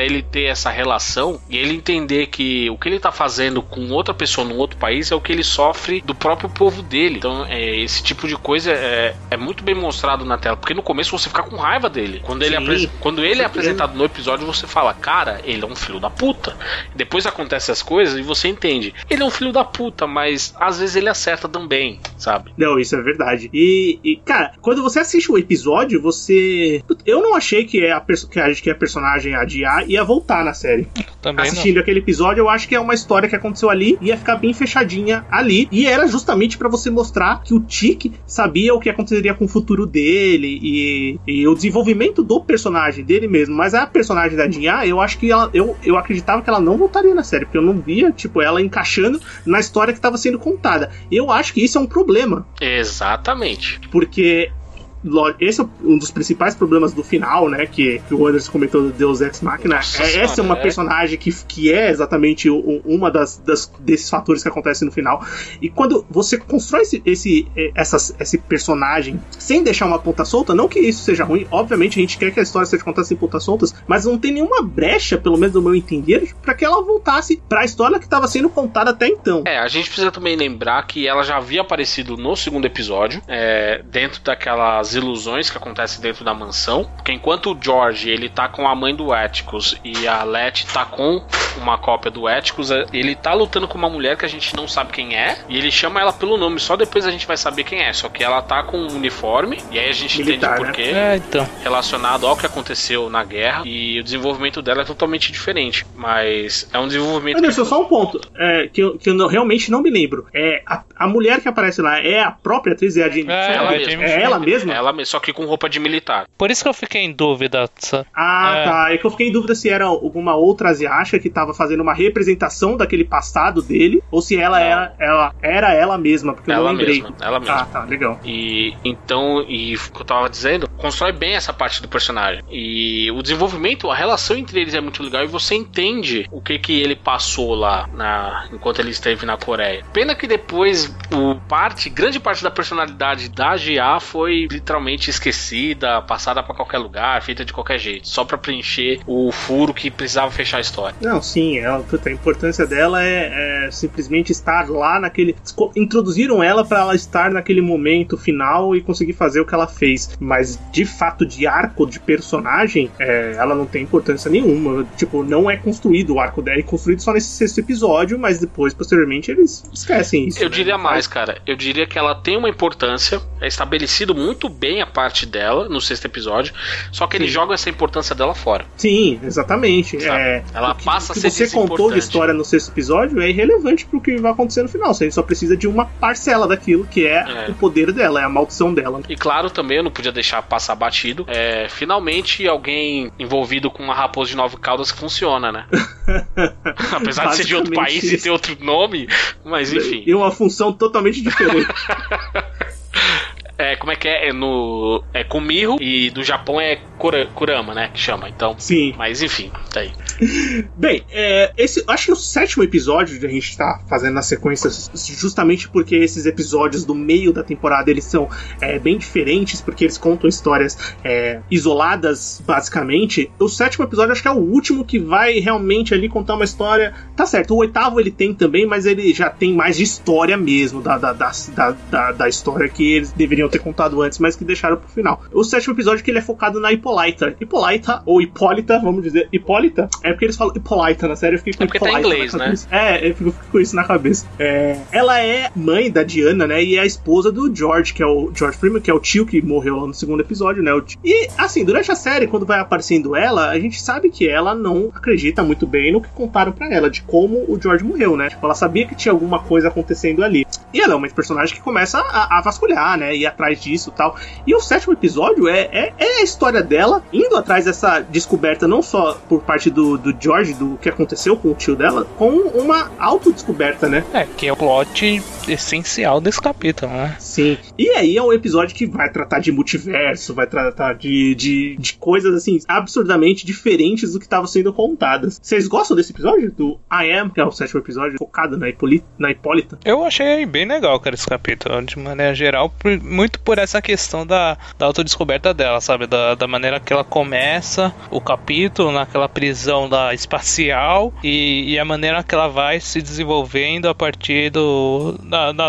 C: ele ter essa relação e ele entender que o que ele tá fazendo com outra pessoa num outro país é o que ele sofre do próprio povo dele. Então, é, esse tipo de coisa é, é muito bem mostrado na tela, porque no começo você fica com raiva dele. Quando ele, apres... Quando ele é apresentado no episódio, você fala, cara, ele é um filho da puta. Depois acontecem as coisas e você entende. Ele é um filho da puta, mas às vezes ele acerta também, sabe?
A: Não, isso é verdade. E, e cara, quando você assiste o episódio, você. Eu não achei que, é a, que, a, que a personagem a Dia ia voltar na série.
B: Também
A: Assistindo
B: não.
A: aquele episódio, eu acho que é uma história que aconteceu ali, ia ficar bem fechadinha ali. E era justamente para você mostrar que o Tic sabia o que aconteceria com o futuro dele e, e o desenvolvimento do personagem dele mesmo. Mas a personagem da Jinha, eu acho que ela, eu, eu acreditava que ela não voltaria na série, porque eu não via, tipo, ela encaixando na história que estava sendo contada. Eu acho que isso é um problema.
C: Exatamente.
A: Porque esse é um dos principais problemas do final, né? Que, que o Anderson comentou do Deus Ex Machina. Nossa é, essa é uma é. personagem que, que é exatamente uma das, das, desses fatores que acontecem no final. E quando você constrói esse, esse, essas, esse personagem sem deixar uma ponta solta, não que isso seja ruim, obviamente a gente quer que a história seja contada sem pontas soltas, mas não tem nenhuma brecha, pelo menos no meu entender, para que ela voltasse para a história que estava sendo contada até então.
C: É, a gente precisa também lembrar que ela já havia aparecido no segundo episódio, é, dentro daquelas ilusões que acontecem dentro da mansão. Porque enquanto o George ele tá com a mãe do Atticus e a Letty tá com uma cópia do Atticus, é, ele tá lutando com uma mulher que a gente não sabe quem é. E ele chama ela pelo nome, só depois a gente vai saber quem é. Só que ela tá com um uniforme, e aí a gente Militar, entende por quê.
B: Né? É, então.
C: Relacionado ao que aconteceu na guerra. E o desenvolvimento dela é totalmente diferente. Mas é um desenvolvimento.
A: Anderson, que... só um ponto é, que, eu, que eu não, realmente não me lembro. É, a, a mulher que aparece lá é a própria atriz, é a Jane
C: é, ela,
A: mesma. é ela mesma?
C: Ela mesma, só que com roupa de militar.
B: Por isso que eu fiquei em dúvida.
A: Ah, é. tá. É que eu fiquei em dúvida se era alguma outra asiática que tava fazendo uma representação daquele passado dele, ou se ela era ela, era ela mesma, porque ela eu não lembrei.
C: Mesma, ela mesma.
A: Ah, tá, legal.
C: E então, e o que eu tava dizendo, constrói bem essa parte do personagem. E o desenvolvimento, a relação entre eles é muito legal e você entende o que que ele passou lá na, enquanto ele esteve na Coreia. Pena que depois o parte, grande parte da personalidade da GA foi literalmente esquecida, passada para qualquer lugar, feita de qualquer jeito, só para preencher o furo que precisava fechar a história.
A: Não, sim, ela, a importância dela é, é, simplesmente estar lá naquele. Introduziram ela para ela estar naquele momento final e conseguir fazer o que ela fez, mas de fato, de arco de personagem, é, ela não tem importância nenhuma. Tipo, não é construído o arco dela, é construído só nesse sexto episódio, mas depois, posteriormente, eles esquecem isso.
C: Eu
A: né?
C: diria mais, cara. Eu diria que ela tem uma importância, é estabelecido muito bem a parte dela no sexto episódio, só que eles jogam essa importância dela fora.
A: Sim, exatamente. É,
C: ela
A: que,
C: passa
A: a ser.
C: O
A: que você contou de história no sexto episódio é irrelevante pro que vai acontecer no final. Você só precisa de uma parcela daquilo que é, é. o poder dela, é a maldição dela.
C: E claro, também eu não podia deixar passar batido. É, finalmente alguém envolvido com uma raposa de nove caudas que funciona, né? [LAUGHS] Apesar de ser de outro país isso. e ter outro nome, mas enfim.
A: E uma função totalmente diferente. [LAUGHS]
C: É, como é que é? É no. É Kumiho e do Japão é Kura, Kurama, né? Que chama. Então.
A: Sim.
C: Mas enfim, tá aí. [LAUGHS]
A: Bem, é, esse, acho que o sétimo episódio que a gente tá fazendo na sequência, justamente porque esses episódios do meio da temporada eles são é, bem diferentes, porque eles contam histórias é, isoladas, basicamente. O sétimo episódio acho que é o último que vai realmente ali contar uma história. Tá certo, o oitavo ele tem também, mas ele já tem mais de história mesmo, da, da, da, da, da história que eles deveriam ter contado antes, mas que deixaram pro final. O sétimo episódio que ele é focado na Hippolyta. Hippolyta, ou Hipólita, vamos dizer, Hipólita, é porque eles falam Hippolyta na série, eu fiquei com
C: é porque tá em inglês, né?
A: É, eu fico, com isso na cabeça. É, ela é mãe da Diana, né, e é a esposa do George, que é o George Freeman, que é o tio que morreu lá no segundo episódio, né, e, assim, durante a série, quando vai aparecendo ela, a gente sabe que ela não acredita muito bem no que contaram para ela, de como o George morreu, né, tipo, ela sabia que tinha alguma coisa acontecendo ali. E ela é uma personagem que começa a, a vasculhar, né, ir atrás disso e tal. E o sétimo episódio é, é, é, a história dela indo atrás dessa descoberta, não só por parte do, do George, do que aconteceu com o tio dela, com uma autodescoberta, né?
B: É, que é o plot essencial desse capítulo, né?
A: Sim. E aí é um episódio que vai tratar de multiverso, vai tratar de, de, de coisas, assim, absurdamente diferentes do que estavam sendo contadas. Vocês gostam desse episódio? Do I Am, que é o sétimo episódio, focado na, Hipólita? Na Hipólita?
B: Eu achei bem legal, cara, esse capítulo, de maneira geral, muito por essa questão da, da autodescoberta dela, sabe? Da, da maneira que ela começa o capítulo naquela prisão da espacial e, e a maneira que ela vai se desenvolvendo a partir do,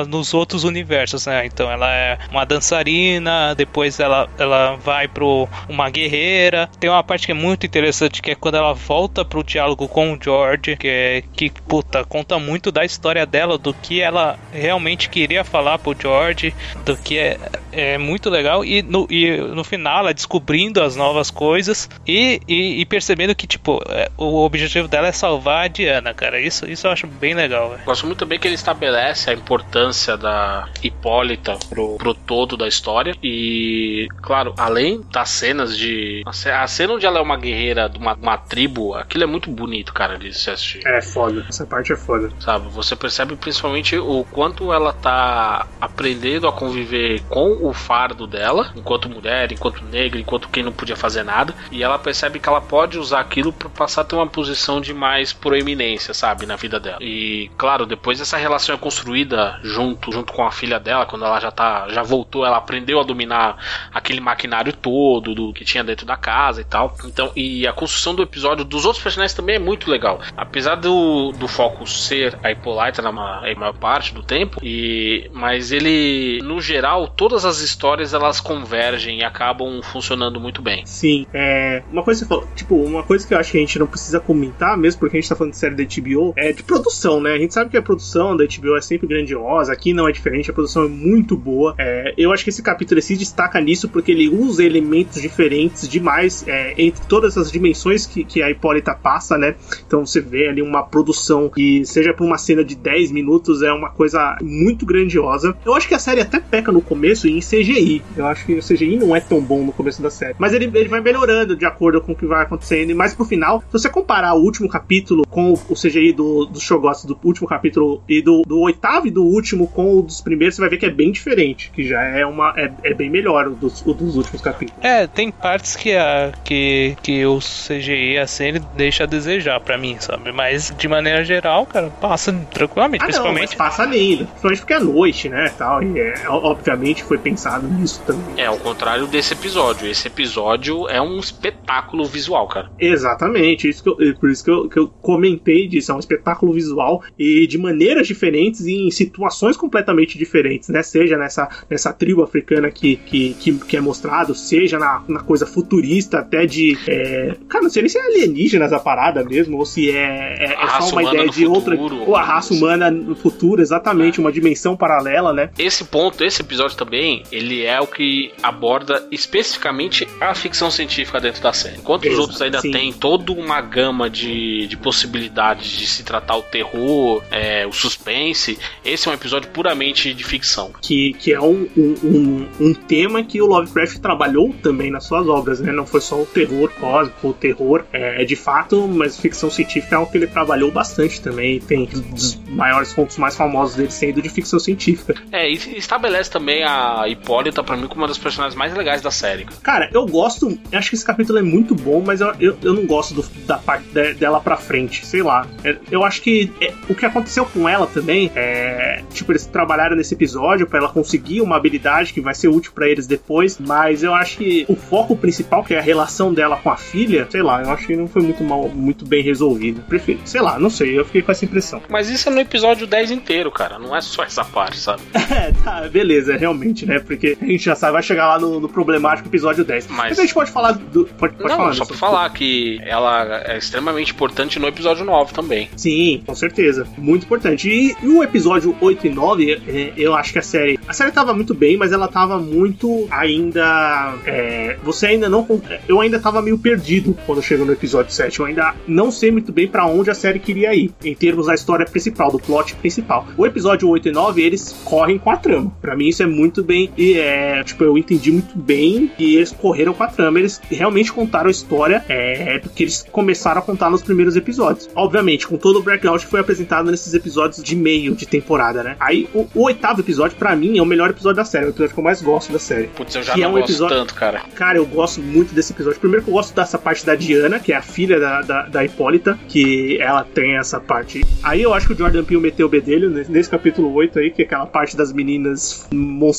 B: nos outros universos, né? Então ela é uma dançarina, depois ela, ela vai pro uma guerreira. Tem uma parte que é muito interessante que é quando ela volta pro diálogo com o George, que é que puta, conta muito da história dela, do que ela realmente queria falar pro George, do que é, é muito legal e no, e no final ela descobrindo as novas coisas e, e, e percebendo que tipo é, o objetivo dela é salvar a Diana, cara. Isso, isso eu acho bem legal. Véio.
C: Gosto muito bem que ele estabelece a importância da Hipólita pro, pro todo da história e claro, além das cenas de a cena onde ela é uma guerreira de uma, uma tribo, aquilo é muito bonito, cara, de se assistir.
A: É foda, essa parte é foda.
C: Sabe, você percebe principalmente o quanto ela tá aprendendo a conviver com o fardo dela, enquanto mulher, enquanto negra, enquanto quem não podia fazer nada, e ela percebe que ela pode usar aquilo para passar a ter uma posição de mais proeminência, sabe, na vida dela. E claro, depois essa relação é construída junto, junto com a filha dela, quando ela já tá, já voltou, ela aprendeu a dominar aquele maquinário todo do que tinha dentro da casa e tal. Então, e a construção do episódio dos outros personagens também é muito legal. Apesar do, do foco ser a Hippolyta na maior parte do tempo, e mas ele no geral todas as histórias elas convergem e acabam funcionando muito bem.
A: Sim, é uma coisa que falou, tipo, uma coisa que eu acho que a gente não precisa comentar mesmo porque a gente tá falando de série da HBO é de produção, né? A gente sabe que a produção da HBO é sempre grandiosa, aqui não é diferente, a produção é muito boa. É, eu acho que esse capítulo se destaca nisso porque ele usa elementos diferentes demais é, entre todas as dimensões que, que a Hipólita passa, né? Então você vê ali uma produção que, seja por uma cena de 10 minutos, é uma coisa muito grandiosa. Eu acho que a série até peca no começo em CGI. Eu acho que o CGI não é tão bom no começo da série. Mas ele, ele vai melhorando de acordo com o que vai acontecendo. E mais pro final, se você comparar o último capítulo com o CGI do, do Shogots do último capítulo e do, do oitavo e do último com o dos primeiros, você vai ver que é bem diferente. Que já é uma. É, é bem melhor o dos, o dos últimos capítulos.
B: É, tem partes que, a, que, que o CGI assim ele deixa a desejar para mim, sabe? Mas de maneira geral, cara, passa tranquilamente. Ah, principalmente. Não,
A: passa lindo. Principalmente porque é noite, né? Tal, e é, obviamente foi pensado nisso também.
C: É, ao contrário desse episódio. Esse episódio é um espetáculo visual, cara.
A: Exatamente. Isso eu, por isso que eu, que eu comentei disso. É um espetáculo visual e de maneiras diferentes e em situações completamente diferentes, né? Seja nessa, nessa tribo africana que, que, que, que é mostrado, seja na, na coisa futurista, até de. É... Cara, não sei nem se é alienígenas a parada mesmo, ou se é, é, é só uma ideia de outra. Ou a raça humana no futuro, exatamente, é. uma dimensão paralela, né?
C: Esse ponto, esse episódio também, ele é o que aborda especificamente a ficção científica dentro da série. Enquanto Exato, os outros ainda sim. têm toda uma gama de, de possibilidades de se tratar o terror, é, o suspense, esse é um episódio puramente de ficção.
A: Que, que é um, um, um, tema que o Lovecraft trabalhou também nas suas obras, né? Não foi só o terror cósmico, o terror é, de fato, mas ficção científica é algo que ele trabalhou bastante também. Tem os maiores pontos mais famosos dele sendo de ficção científica.
C: É, e estabelece também a a Hipólita, pra mim, como uma das personagens mais legais da série.
A: Cara, eu gosto. Eu acho que esse capítulo é muito bom, mas eu, eu, eu não gosto do, da parte de, dela pra frente. Sei lá. É, eu acho que é, o que aconteceu com ela também é. Tipo, eles trabalharam nesse episódio para ela conseguir uma habilidade que vai ser útil para eles depois. Mas eu acho que o foco principal, que é a relação dela com a filha, sei lá, eu acho que não foi muito mal, muito bem resolvido. Prefiro, sei lá, não sei, eu fiquei com essa impressão.
C: Mas isso é no episódio 10 inteiro, cara. Não é só essa parte, sabe? [LAUGHS]
A: é, tá, beleza, realmente, né? Porque a gente já sabe, vai chegar lá no, no problemático episódio 10. Mas... Mas, a gente pode falar do. Pode, pode
C: não,
A: falar
C: só pra falar que ela é extremamente importante no episódio 9 também.
A: Sim, com certeza. Muito importante. E, e o episódio 8 e 9, é, eu acho que a série. A série tava muito bem, mas ela tava muito ainda. É, você ainda não. Eu ainda tava meio perdido quando chegou no episódio 7. Eu ainda não sei muito bem para onde a série queria ir, em termos da história principal, do plot principal. O episódio 8 e 9, eles correm com a trama. Para mim, isso é muito bem. E é. Tipo, eu entendi muito bem que eles correram com a trama. Eles realmente contaram a história é, que eles começaram a contar nos primeiros episódios. Obviamente, com todo o background que foi apresentado nesses episódios de meio de temporada, né? Aí, o, o oitavo episódio, para mim, é o melhor episódio da série. É o episódio que eu mais gosto da série.
C: Putz, eu já que não é um gosto episódio... tanto, cara.
A: Cara, eu gosto muito desse episódio. Primeiro que eu gosto dessa parte da Diana, que é a filha da, da, da Hipólita, que ela tem essa parte. Aí eu acho que o Jordan Peele meteu o bedelho nesse, nesse capítulo 8 aí, que é aquela parte das meninas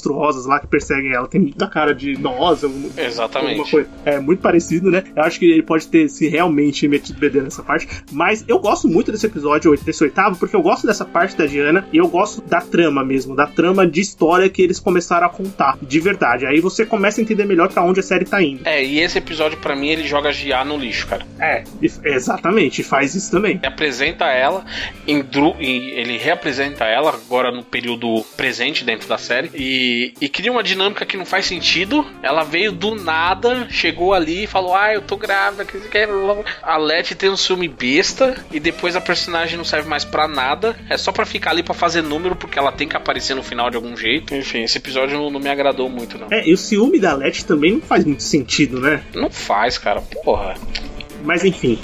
A: monstruosas lá que perseguem ela. Tem muita cara de nós,
C: Exatamente.
A: Coisa. É muito parecido, né? Eu acho que ele pode ter se realmente metido bedelho nessa parte. Mas eu gosto muito desse episódio, desse oitavo, porque eu gosto dessa parte da Diana e eu gosto da trama mesmo, da trama de história que eles começaram a contar, de verdade. Aí você começa a entender melhor para onde a série tá indo.
C: É, e esse episódio para mim ele joga Gia no lixo, cara.
A: É, exatamente, faz isso também.
C: Ele apresenta ela, ele reapresenta ela agora no período presente dentro da série e, e cria uma dinâmica que não faz sentido. Ela veio do nada, chegou ali e falou: Ah, eu tô grávida, que quer. A Letty tem um ciúme besta e depois a personagem não serve mais para nada. É só para ficar ali para fazer número, porque ela tem que aparecer no final de algum jeito. Enfim, esse episódio não, não me agradou muito, não.
A: É, e o ciúme da Letty também não faz muito sentido, né?
C: Não faz, cara. Porra.
A: Mas enfim.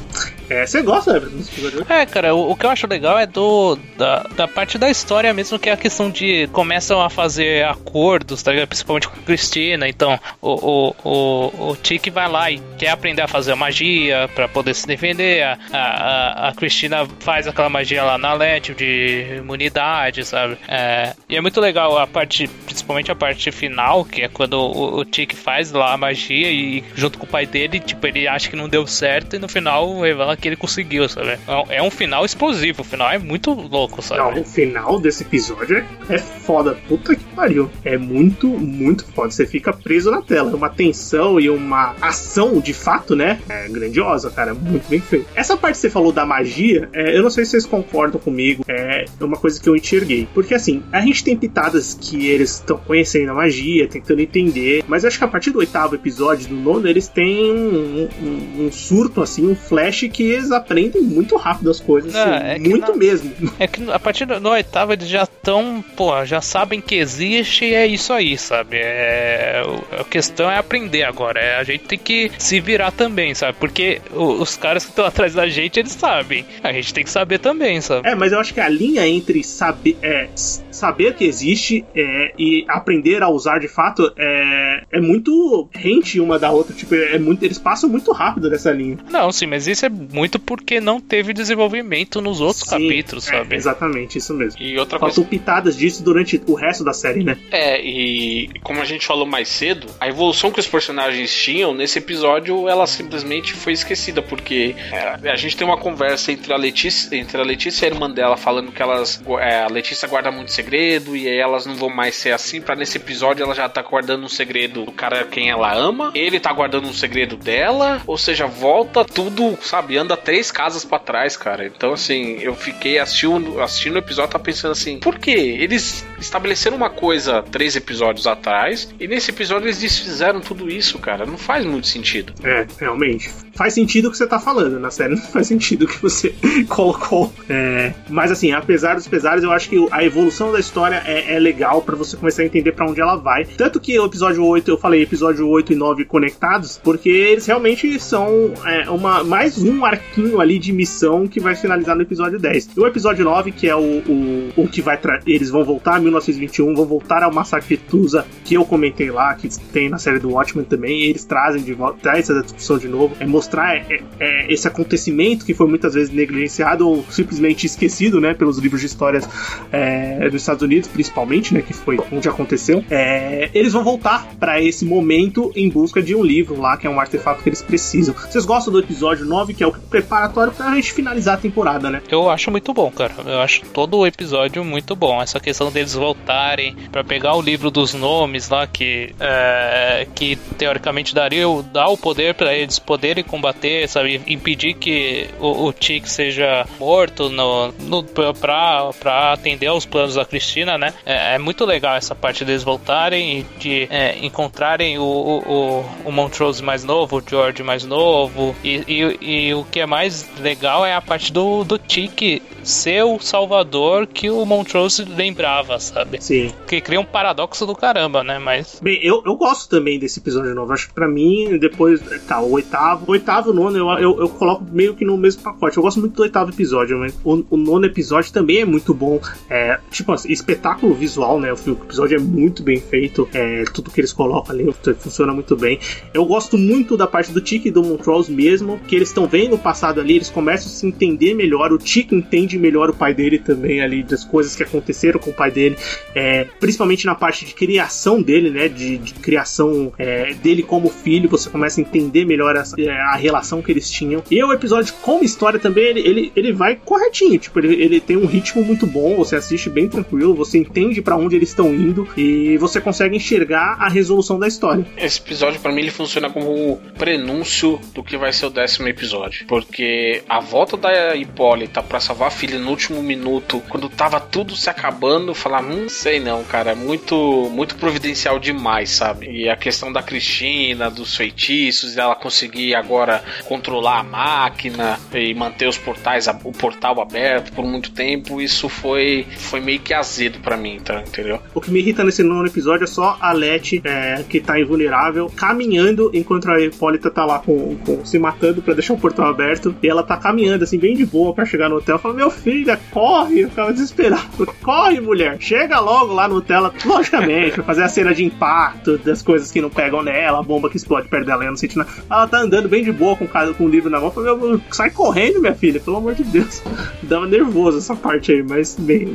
A: É, você gosta episódio?
B: É, cara, o, o, que eu acho legal é do da, da parte da história mesmo, que é a questão de começam a fazer acordos, tá ligado? Principalmente com a Cristina. Então, o, o, o, o Tiki vai lá e quer aprender a fazer magia para poder se defender. A, a, a Cristina faz aquela magia lá na LED de imunidade, sabe? É, e é muito legal a parte, principalmente a parte final, que é quando o, o Tiki faz lá a magia e junto com o pai dele, tipo, ele acha que não deu certo e no final revela que ele conseguiu, sabe? É um final explosivo, o final é muito louco, sabe?
A: Não, o final desse episódio é, é foda. Puta que pariu. É muito, muito foda. Você fica preso na tela. Uma tensão e uma ação de fato, né? É grandiosa, cara. Muito bem feito. Essa parte que você falou da magia, é, eu não sei se vocês concordam comigo. É uma coisa que eu enxerguei. Porque assim, a gente tem pitadas que eles estão conhecendo a magia, tentando entender. Mas acho que a partir do oitavo episódio, do nono, eles têm um, um, um surto, assim, um flash que eles aprendem muito rápido as coisas. Não, assim, é muito na, mesmo.
B: É que a partir do oitavo eles já estão, pô, já sabem que existe e é isso aí, sabe? É, a questão é aprender agora. É, a gente tem que se virar também, sabe? Porque os caras que estão atrás da gente, eles sabem. A gente tem que saber também, sabe?
A: É, mas eu acho que a linha entre saber, é, saber que existe é, e aprender a usar de fato é, é muito rente uma da outra. Tipo, é muito, eles passam muito rápido dessa linha.
B: Não, sim, mas isso é muito porque não teve desenvolvimento nos outros Sim, capítulos, é, sabe?
A: exatamente, isso mesmo.
C: E outra
A: Faltam coisa... pitadas disso durante o resto da série, né?
C: É, e como a gente falou mais cedo, a evolução que os personagens tinham nesse episódio, ela simplesmente foi esquecida, porque é, a gente tem uma conversa entre a Letícia, entre a Letícia e a irmã dela falando que elas é, a Letícia guarda muito segredo e elas não vão mais ser assim, para nesse episódio ela já tá guardando um segredo do cara quem ela ama, ele tá guardando um segredo dela, ou seja, volta tudo, sabe, anda três casas para trás, cara. Então, assim, eu fiquei assistindo, assistindo o episódio, tá pensando assim, por quê? Eles estabeleceram uma coisa três episódios atrás, e nesse episódio eles desfizeram tudo isso, cara. Não faz muito sentido.
A: É, realmente. Faz sentido o que você tá falando. Na série não faz sentido o que você [LAUGHS] colocou. É, mas assim, apesar dos pesares, eu acho que a evolução da história é, é legal para você começar a entender para onde ela vai. Tanto que o episódio 8, eu falei episódio 8 e 9 conectados, porque eles realmente são é, uma mais um arquinho ali de missão que vai finalizar no episódio 10. E o episódio 9, que é o, o, o que vai eles vão voltar a 1921, vão voltar ao Massacre Tusa, que eu comentei lá, que tem na série do Watchmen também, eles trazem de volta, traz essa discussão de novo, é mostrar é, é, esse acontecimento que foi muitas vezes negligenciado ou simplesmente esquecido, né, pelos livros de histórias é, dos Estados Unidos, principalmente, né, que foi onde aconteceu. É, eles vão voltar para esse momento em busca de um livro lá, que é um artefato que eles precisam. Vocês gostam do episódio 9, que é o preparatório pra gente finalizar a temporada, né?
B: Eu acho muito bom, cara. Eu acho todo o episódio muito bom. Essa questão deles voltarem para pegar o livro dos nomes lá, que, é, que teoricamente daria dá o poder para eles poderem combater, sabe? Impedir que o, o seja morto no, no, pra, pra atender aos planos da Cristina, né? É, é muito legal essa parte deles voltarem e de é, encontrarem o, o, o Montrose mais novo, o George mais novo. E, e, e, o que é mais legal é a parte do, do Tick ser o salvador que o Montrose lembrava, sabe?
A: Sim.
B: Que cria um paradoxo do caramba, né? Mas.
A: Bem, eu, eu gosto também desse episódio novo. Acho que pra mim, depois. Tá, o oitavo. Oitavo e o nono eu, eu, eu, coloco meio que no mesmo pacote. Eu gosto muito do oitavo episódio, mas o, o nono episódio também é muito bom. É, tipo assim, espetáculo visual, né? O, episódio é muito bem feito. É, tudo que eles colocam ali funciona muito bem. Eu gosto muito da parte do Tiki e do Montrose mesmo, que eles estão vendo o passado ali, eles começam a se entender melhor. O Tiki entende melhor o pai dele também ali, das coisas que aconteceram com o pai dele, é, principalmente na parte de criação dele, né? De, de criação é, dele como filho, você começa a entender melhor a, é, a, relação que eles tinham. E o episódio, como história também, ele, ele, ele vai corretinho, tipo, ele, ele tem um ritmo muito bom, você assiste bem tranquilo, você entende para onde eles estão indo e você consegue enxergar a resolução da história.
C: Esse episódio, para mim, ele funciona como prenúncio do que vai ser o décimo episódio, porque a volta da Hipólita para salvar a filha no último minuto, quando tava tudo se acabando, falar, hum, sei não, cara, muito, muito providencial demais, sabe? E a questão da Cristina, dos feitiços, dela conseguir agora controlar a máquina e manter os portais, o portal aberto por muito tempo, isso foi, foi meio que azedo para mim, tá? Entendeu?
A: O que me irrita nesse nono episódio é só a Leti, é, que tá invulnerável, caminhando enquanto a Hipólita tá lá com, com se matando para deixar o portal aberto. E ela tá caminhando assim, bem de boa para chegar no hotel. Fala, meu filho, corre! Eu ficava desesperado. [LAUGHS] Corre, mulher! Chega logo lá no hotel, logicamente, fazer a cena de impacto das coisas que não pegam nela, a bomba que explode perto dela, eu não nada. Ela tá andando bem de boa com o, com o livro na mão. Falei, meu, sai correndo, minha filha, pelo amor de Deus. [LAUGHS] Dava nervoso essa parte aí, mas bem,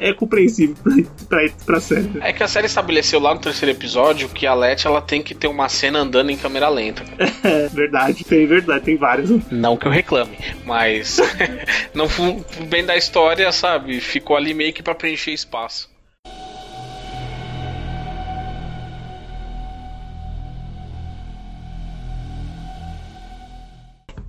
A: é, é compreensível pra, pra, pra série.
C: É que a série estabeleceu lá no terceiro episódio que a Letty ela tem que ter uma cena andando em câmera lenta. [LAUGHS]
A: É, verdade, tem verdade, tem várias.
C: Não que eu reclame, mas [LAUGHS] não bem da história, sabe? Ficou ali meio que para preencher espaço.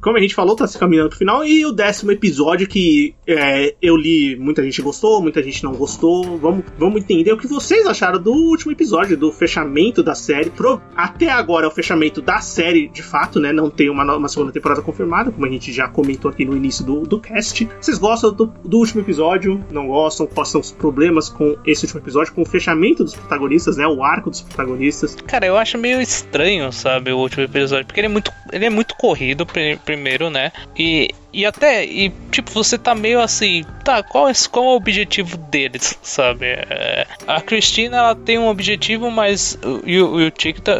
A: Como a gente falou, tá se caminhando pro final. E o décimo episódio que é, eu li, muita gente gostou, muita gente não gostou. Vamos, vamos entender o que vocês acharam do último episódio, do fechamento da série. Pro, até agora é o fechamento da série, de fato, né? Não tem uma, uma segunda temporada confirmada, como a gente já comentou aqui no início do, do cast. Vocês gostam do, do último episódio? Não gostam? Quais são os problemas com esse último episódio, com o fechamento dos protagonistas, né? O arco dos protagonistas.
B: Cara, eu acho meio estranho, sabe, o último episódio, porque ele é muito, ele é muito corrido, primeiro, né? E e até, e tipo, você tá meio assim, tá, qual é, qual é o objetivo deles, sabe? É, a Cristina, ela tem um objetivo, mas o, o, o, Chick, tá,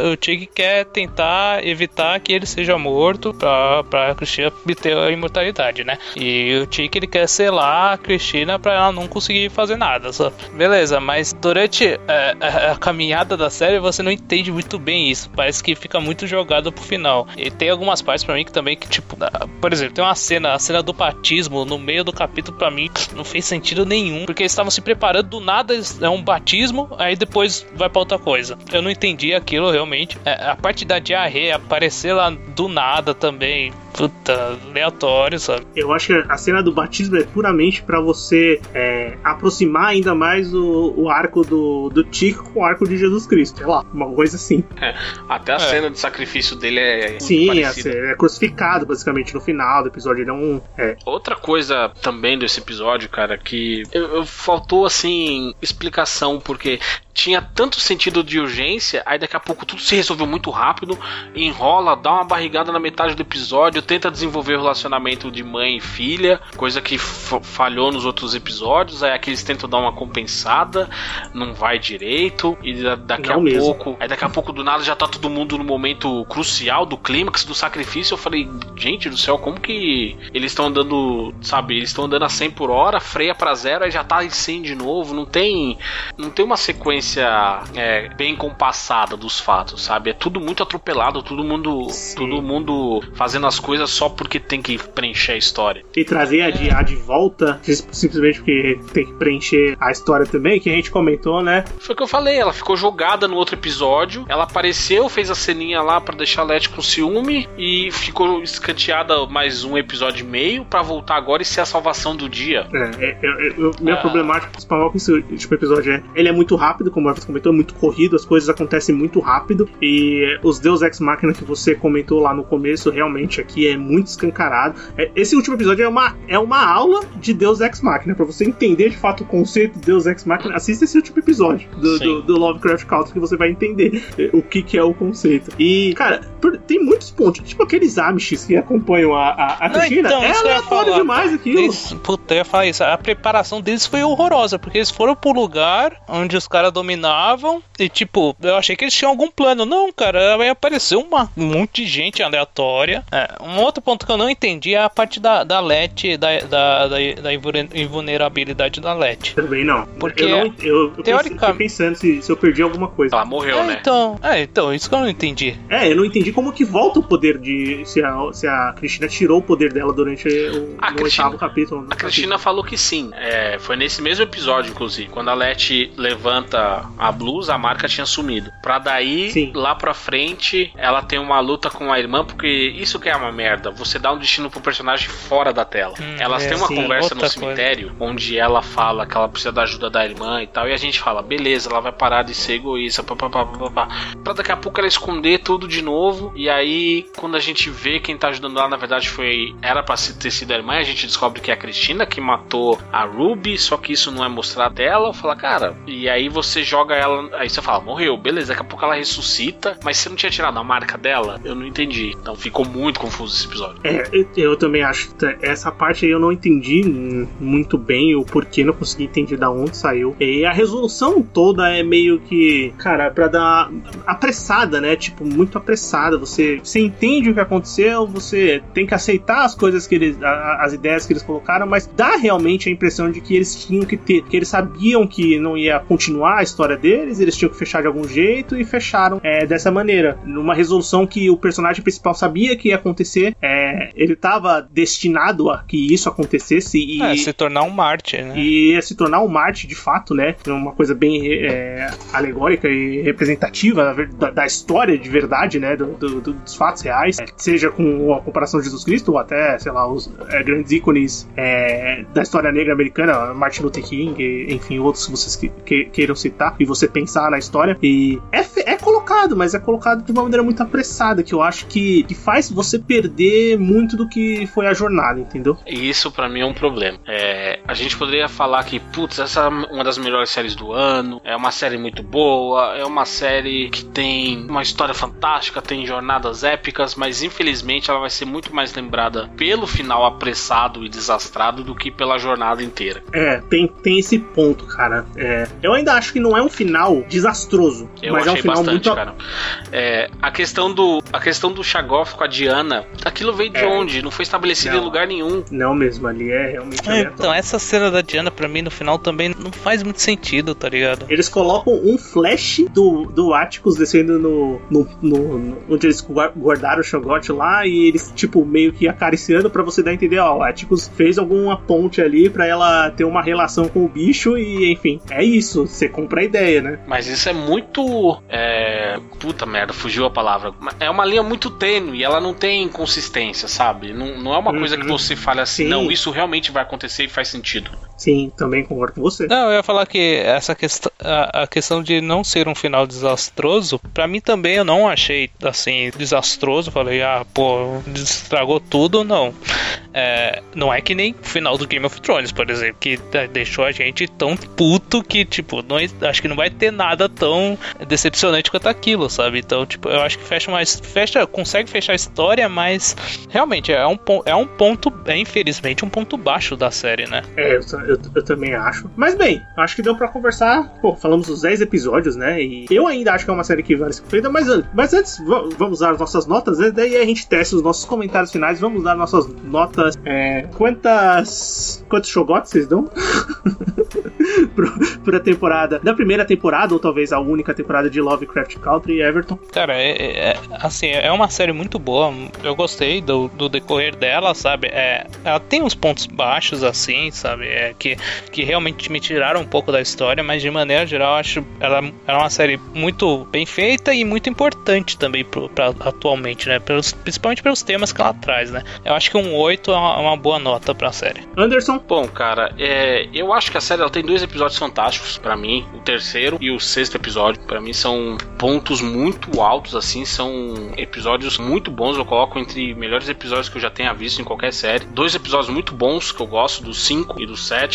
B: quer tentar evitar que ele seja morto pra, pra Cristina obter a imortalidade, né? E o Chick, ele quer selar a Cristina pra ela não conseguir fazer nada? Beleza, mas durante é, a, a, caminhada da série você não entende muito bem isso, parece que fica muito jogado pro final. E tem algumas partes pra mim que também, que tipo, por exemplo, tem uma cena cena, a cena do batismo no meio do capítulo para mim não fez sentido nenhum, porque eles estavam se preparando do nada é um batismo, aí depois vai para outra coisa. Eu não entendi aquilo realmente. É, a parte da diarreia aparecer lá do nada também puta, aleatório, sabe?
A: Eu acho que a cena do batismo é puramente para você é, aproximar ainda mais o, o arco do, do Tico com o arco de Jesus Cristo. Sei lá, uma coisa assim.
C: É, até a é. cena de sacrifício dele é.
A: Sim, é, é, crucificado basicamente no final do episódio. Ele é um. É.
C: Outra coisa também desse episódio, cara, que eu, eu faltou assim explicação, porque tinha tanto sentido de urgência, aí daqui a pouco tudo se resolveu muito rápido, enrola, dá uma barrigada na metade do episódio, tenta desenvolver o relacionamento de mãe e filha, coisa que falhou nos outros episódios, aí aqui eles tentam dar uma compensada, não vai direito, e daqui não a mesmo. pouco, aí daqui a pouco do nada já tá todo mundo no momento crucial do clímax do sacrifício. Eu falei, gente do céu, como que eles estão andando, sabe, eles estão andando a 100 por hora, freia para zero, aí já tá em 100 de novo, não tem não tem uma sequência é, bem compassada dos fatos, sabe? É tudo muito atropelado, todo mundo, Sim. todo mundo fazendo as coisas só porque tem que preencher a história.
A: E trazer a de, a de volta, simplesmente porque tem que preencher a história também, que a gente comentou, né?
C: Foi o que eu falei, ela ficou jogada no outro episódio, ela apareceu, fez a ceninha lá para deixar a Let com ciúme e ficou escanteada mais um episódio e meio para voltar agora e ser a salvação do dia.
A: É, é eu, eu, minha é. problemática principal com esse tipo episódio é ele é muito rápido, como o Everton comentou, é muito corrido, as coisas acontecem muito rápido e os Deus Ex Machina que você comentou lá no começo, realmente aqui é muito escancarado. É, esse último episódio é uma, é uma aula de Deus Ex Machina, para você entender de fato o conceito de Deus Ex Machina, assista esse último episódio do, do, do, Lovecraft Country que você vai entender o que, que é o conceito. E, cara, tem muitos pontos, tipo aqueles Amish que acompanham a, a, a Cristina, então, é aleatório demais aquilo.
B: Eles, puta, eu ia falar isso, a preparação deles foi horrorosa, porque eles foram pro lugar onde os caras dominavam e, tipo, eu achei que eles tinham algum plano. Não, cara, vai aparecer uma, um monte de gente aleatória. É, um outro ponto que eu não entendi é a parte da, da LET, da, da, da, da invulnerabilidade da LET.
A: Também não.
B: Porque,
A: eu,
B: não,
A: eu, eu teoricamente... pensando se, se eu perdi alguma coisa.
C: Ela morreu,
B: é,
C: né?
B: Então, é, então, isso que eu não entendi.
A: É, eu não entendi como que volta o poder de. Se a, se a Cristina tirou o poder dela durante o,
C: a Cristina, oitavo capítulo. A Cristina capítulo. falou que sim. É, foi nesse mesmo episódio, inclusive. Quando a Let levanta a blusa, a marca tinha sumido. Pra daí, sim. lá pra frente, ela tem uma luta com a irmã, porque isso que é uma merda. Você dá um destino pro personagem fora da tela. Hum, Elas é, têm uma sim, conversa no cemitério coisa. onde ela fala que ela precisa da ajuda da irmã e tal. E a gente fala, beleza, ela vai parar de ser egoísta. Pá, pá, pá, pá, pá. Pra daqui a pouco ela esconder tudo de novo. E aí, quando a gente vê quem tá ajudando ela, na verdade foi. Era pra ter sido a irmã. A gente descobre que é a Cristina que matou a Ruby. Só que isso não é mostrado dela. Fala, cara. E aí você joga ela. Aí você fala, morreu, beleza. Daqui a pouco ela ressuscita. Mas você não tinha tirado a marca dela? Eu não entendi. Então ficou muito confuso esse episódio.
A: É, eu também acho. Essa parte aí eu não entendi muito bem o porquê. Não consegui entender da onde saiu. E a resolução toda é meio que. Cara, pra dar. apressada, né? Tipo, muito apressada. Você, você entende o que aconteceu, você tem que aceitar as coisas que eles. as ideias que eles colocaram, mas dá realmente a impressão de que eles tinham que ter. que eles sabiam que não ia continuar história deles, eles tinham que fechar de algum jeito e fecharam é, dessa maneira. Numa resolução que o personagem principal sabia que ia acontecer, é, ele estava destinado a que isso acontecesse e.
B: É, se tornar um Marte, né?
A: E ia se tornar um Marte de fato, né? Uma coisa bem é, alegórica e representativa da, da, história de verdade, né? Do, do, dos fatos reais, seja com a comparação de Jesus Cristo ou até, sei lá, os é, grandes ícones é, da história negra americana, Martin Luther King, enfim, outros que vocês que, que, queiram citar, e você pensar na história. E é, é colocado, mas é colocado de uma maneira muito apressada, que eu acho que, que faz você perder muito do que foi a jornada, entendeu?
C: E isso para mim é um problema. É, a gente poderia falar que, putz, essa é uma das melhores séries do ano, é uma série muito boa, é uma série que tem uma história fantástica, tem jornadas épicas, mas infelizmente ela vai ser muito mais lembrada pelo final apressado e desastrado do que pela jornada inteira.
A: É, tem, tem esse ponto, cara. É, eu ainda acho que não é um final desastroso,
C: eu
A: mas é um final
C: bastante,
A: muito.
C: Cara. É, a questão do a questão do Chagoff com a Diana, aquilo veio de é. onde? Não foi estabelecido não. em lugar nenhum.
A: Não mesmo, ali é realmente.
B: É, então, essa cena da Diana, pra mim, no final também não faz muito sentido, tá ligado?
A: Eles colocam um flash do, do Atticus descendo no, no, no, no onde eles guardaram o Shogot lá e eles, tipo, meio que acariciando para você dar a entender, ó, o Atticus fez alguma ponte ali para ela ter uma relação com o bicho e, enfim, é isso. Você compra a ideia, né?
C: Mas isso é muito. É... Puta merda, fugiu a palavra. É uma linha muito tênue, ela não tem consistência, sabe? Não, não é uma uhum. coisa que uhum. você fala assim, Sim. não, isso realmente vai acontecer e faz sentido.
A: Sim, também concordo com você.
B: Não, eu ia falar que essa questão, a, a questão de não ser um final desastroso, para mim também eu não achei assim desastroso. Falei, ah, pô, estragou tudo, não. É, não é que nem o final do Game of Thrones, por exemplo, que deixou a gente tão puto que, tipo, não, acho que não vai ter nada tão decepcionante quanto aquilo, sabe? Então, tipo, eu acho que fecha mais. Fecha, consegue fechar a história, mas realmente é um, é um ponto, é infelizmente um ponto baixo da série, né?
A: É, eu, eu, eu também acho. Mas bem, acho que deu para conversar. Pô, falamos os 10 episódios, né? E eu ainda acho que é uma série que vale ser feita, mas, mas antes, vamos dar as nossas notas, né? Daí a gente testa os nossos comentários finais, vamos dar nossas notas. É, quantas. Quantos shogotes vocês dão? [LAUGHS] pra temporada. Da primeira temporada, ou talvez a única temporada de Lovecraft Country, Everton?
B: Cara, é, é, assim, é uma série muito boa. Eu gostei do, do decorrer dela, sabe? É, ela tem uns pontos baixos, assim, sabe? É, que, que realmente me tiraram um pouco da história, mas de maneira geral, acho ela, ela é uma série muito bem feita e muito importante também pro, pra, atualmente, né? Pelos, principalmente pelos temas que ela traz, né? Eu acho que um 8 é uma, uma boa nota pra série.
A: Anderson?
C: Bom, cara, é, eu acho que a série ela tem dois episódios fantásticos para mim. O terceiro e o sexto episódio, para mim, são pontos muito altos, assim. São episódios muito bons. Eu coloco entre melhores episódios que eu já tenha visto em qualquer série. Dois episódios muito bons que eu gosto, do 5 e do 7.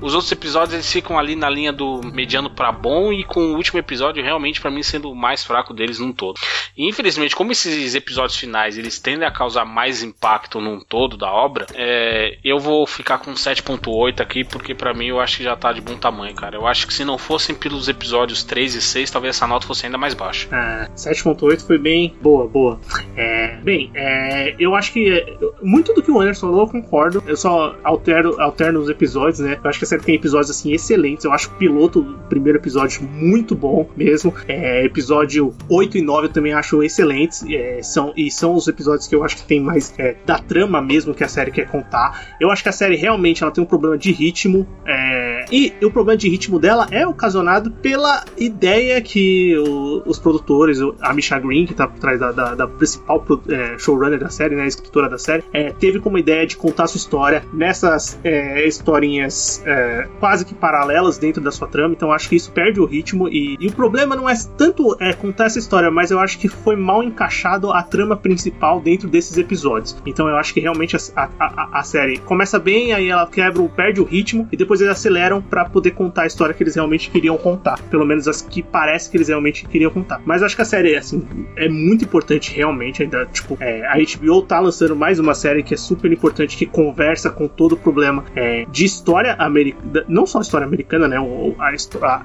C: Os outros episódios eles ficam ali na linha do mediano para bom e com o último episódio realmente para mim sendo o mais fraco deles num todo. E, infelizmente, como esses episódios finais eles tendem a causar mais impacto num todo da obra, é, eu vou ficar com 7.8 aqui porque para mim eu acho que já tá de bom tamanho, cara. Eu acho que se não fossem pelos episódios 3 e 6, talvez essa nota fosse ainda mais baixa.
A: Ah, 7.8 foi bem boa, boa. É, bem, é, eu acho que muito do que o Anderson falou eu concordo. Eu só altero, alterno os episódios, né? Eu acho que a série tem episódios assim excelentes. Eu acho o piloto do primeiro episódio muito bom mesmo. É, episódio 8 e 9 eu também acho excelentes. É, são, e são os episódios que eu acho que tem mais é, da trama mesmo que a série quer contar. Eu acho que a série realmente ela tem um problema de ritmo. É, e o problema de ritmo dela é ocasionado pela ideia que o, os produtores, a Misha Green, que tá por trás da, da, da principal é, showrunner da série, né, escritora da série, é, teve como ideia de contar sua história nessas é, historinhas é, quase que paralelas dentro da sua trama, então acho que isso perde o ritmo e, e o problema não é tanto é, contar essa história, mas eu acho que foi mal encaixado a trama principal dentro desses episódios. Então eu acho que realmente a, a, a série começa bem, aí ela quebra, perde o ritmo e depois eles aceleram para poder contar a história que eles realmente queriam contar. Pelo menos as que parece que eles realmente queriam contar. Mas acho que a série, assim, é muito importante realmente. Ainda, tipo, é, a HBO tá lançando mais uma série que é super importante, que conversa com todo o problema é, de história americana, não só a história americana, né? O, a,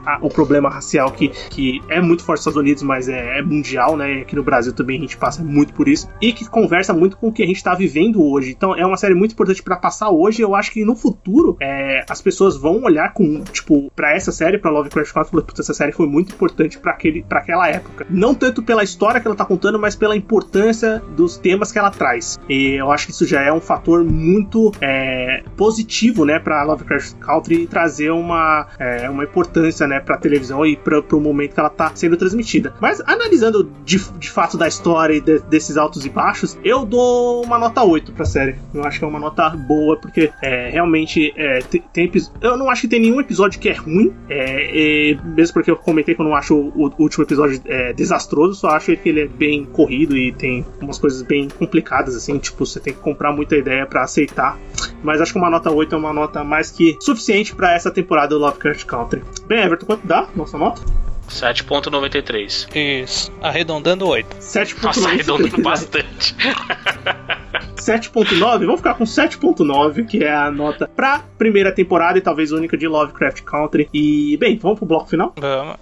A: a, o problema racial que, que é muito forte nos Estados Unidos, mas é, é mundial, né? Aqui no Brasil também a gente passa muito por isso. E que conversa muito com o que a gente tá vivendo hoje. Então é uma série muito importante para passar hoje. Eu acho que no futuro é, as pessoas vão olhar com, tipo, para essa série, para Lovecraft Country, essa série foi muito importante para aquela época. Não tanto pela história que ela tá contando, mas pela importância dos temas que ela traz. E eu acho que isso já é um fator muito é, positivo, né, para Lovecraft Country trazer uma, é, uma importância, né, para televisão e para o momento que ela tá sendo transmitida. Mas analisando de, de fato da história e de, desses altos e baixos, eu dou uma nota 8 pra série. Eu acho que é uma nota boa, porque é, realmente é, tem, tem, eu não acho que tem nenhum episódio que é ruim, é, mesmo porque eu comentei que eu não acho o, o último episódio é, desastroso, só acho que ele é bem corrido e tem umas coisas bem complicadas, assim, tipo, você tem que comprar muita ideia para aceitar. Mas acho que uma nota 8 é uma nota mais que suficiente para essa temporada do Lovecraft Country. Bem, Everton, quanto dá nossa nota?
C: 7.93.
B: Isso. Arredondando 8.
A: 7.93.
C: Nossa, arredondando [LAUGHS] bastante.
A: 7.9, vamos ficar com 7.9, que é a nota pra primeira temporada e talvez única de Lovecraft Country. E, bem, vamos pro bloco final?
B: Vamos.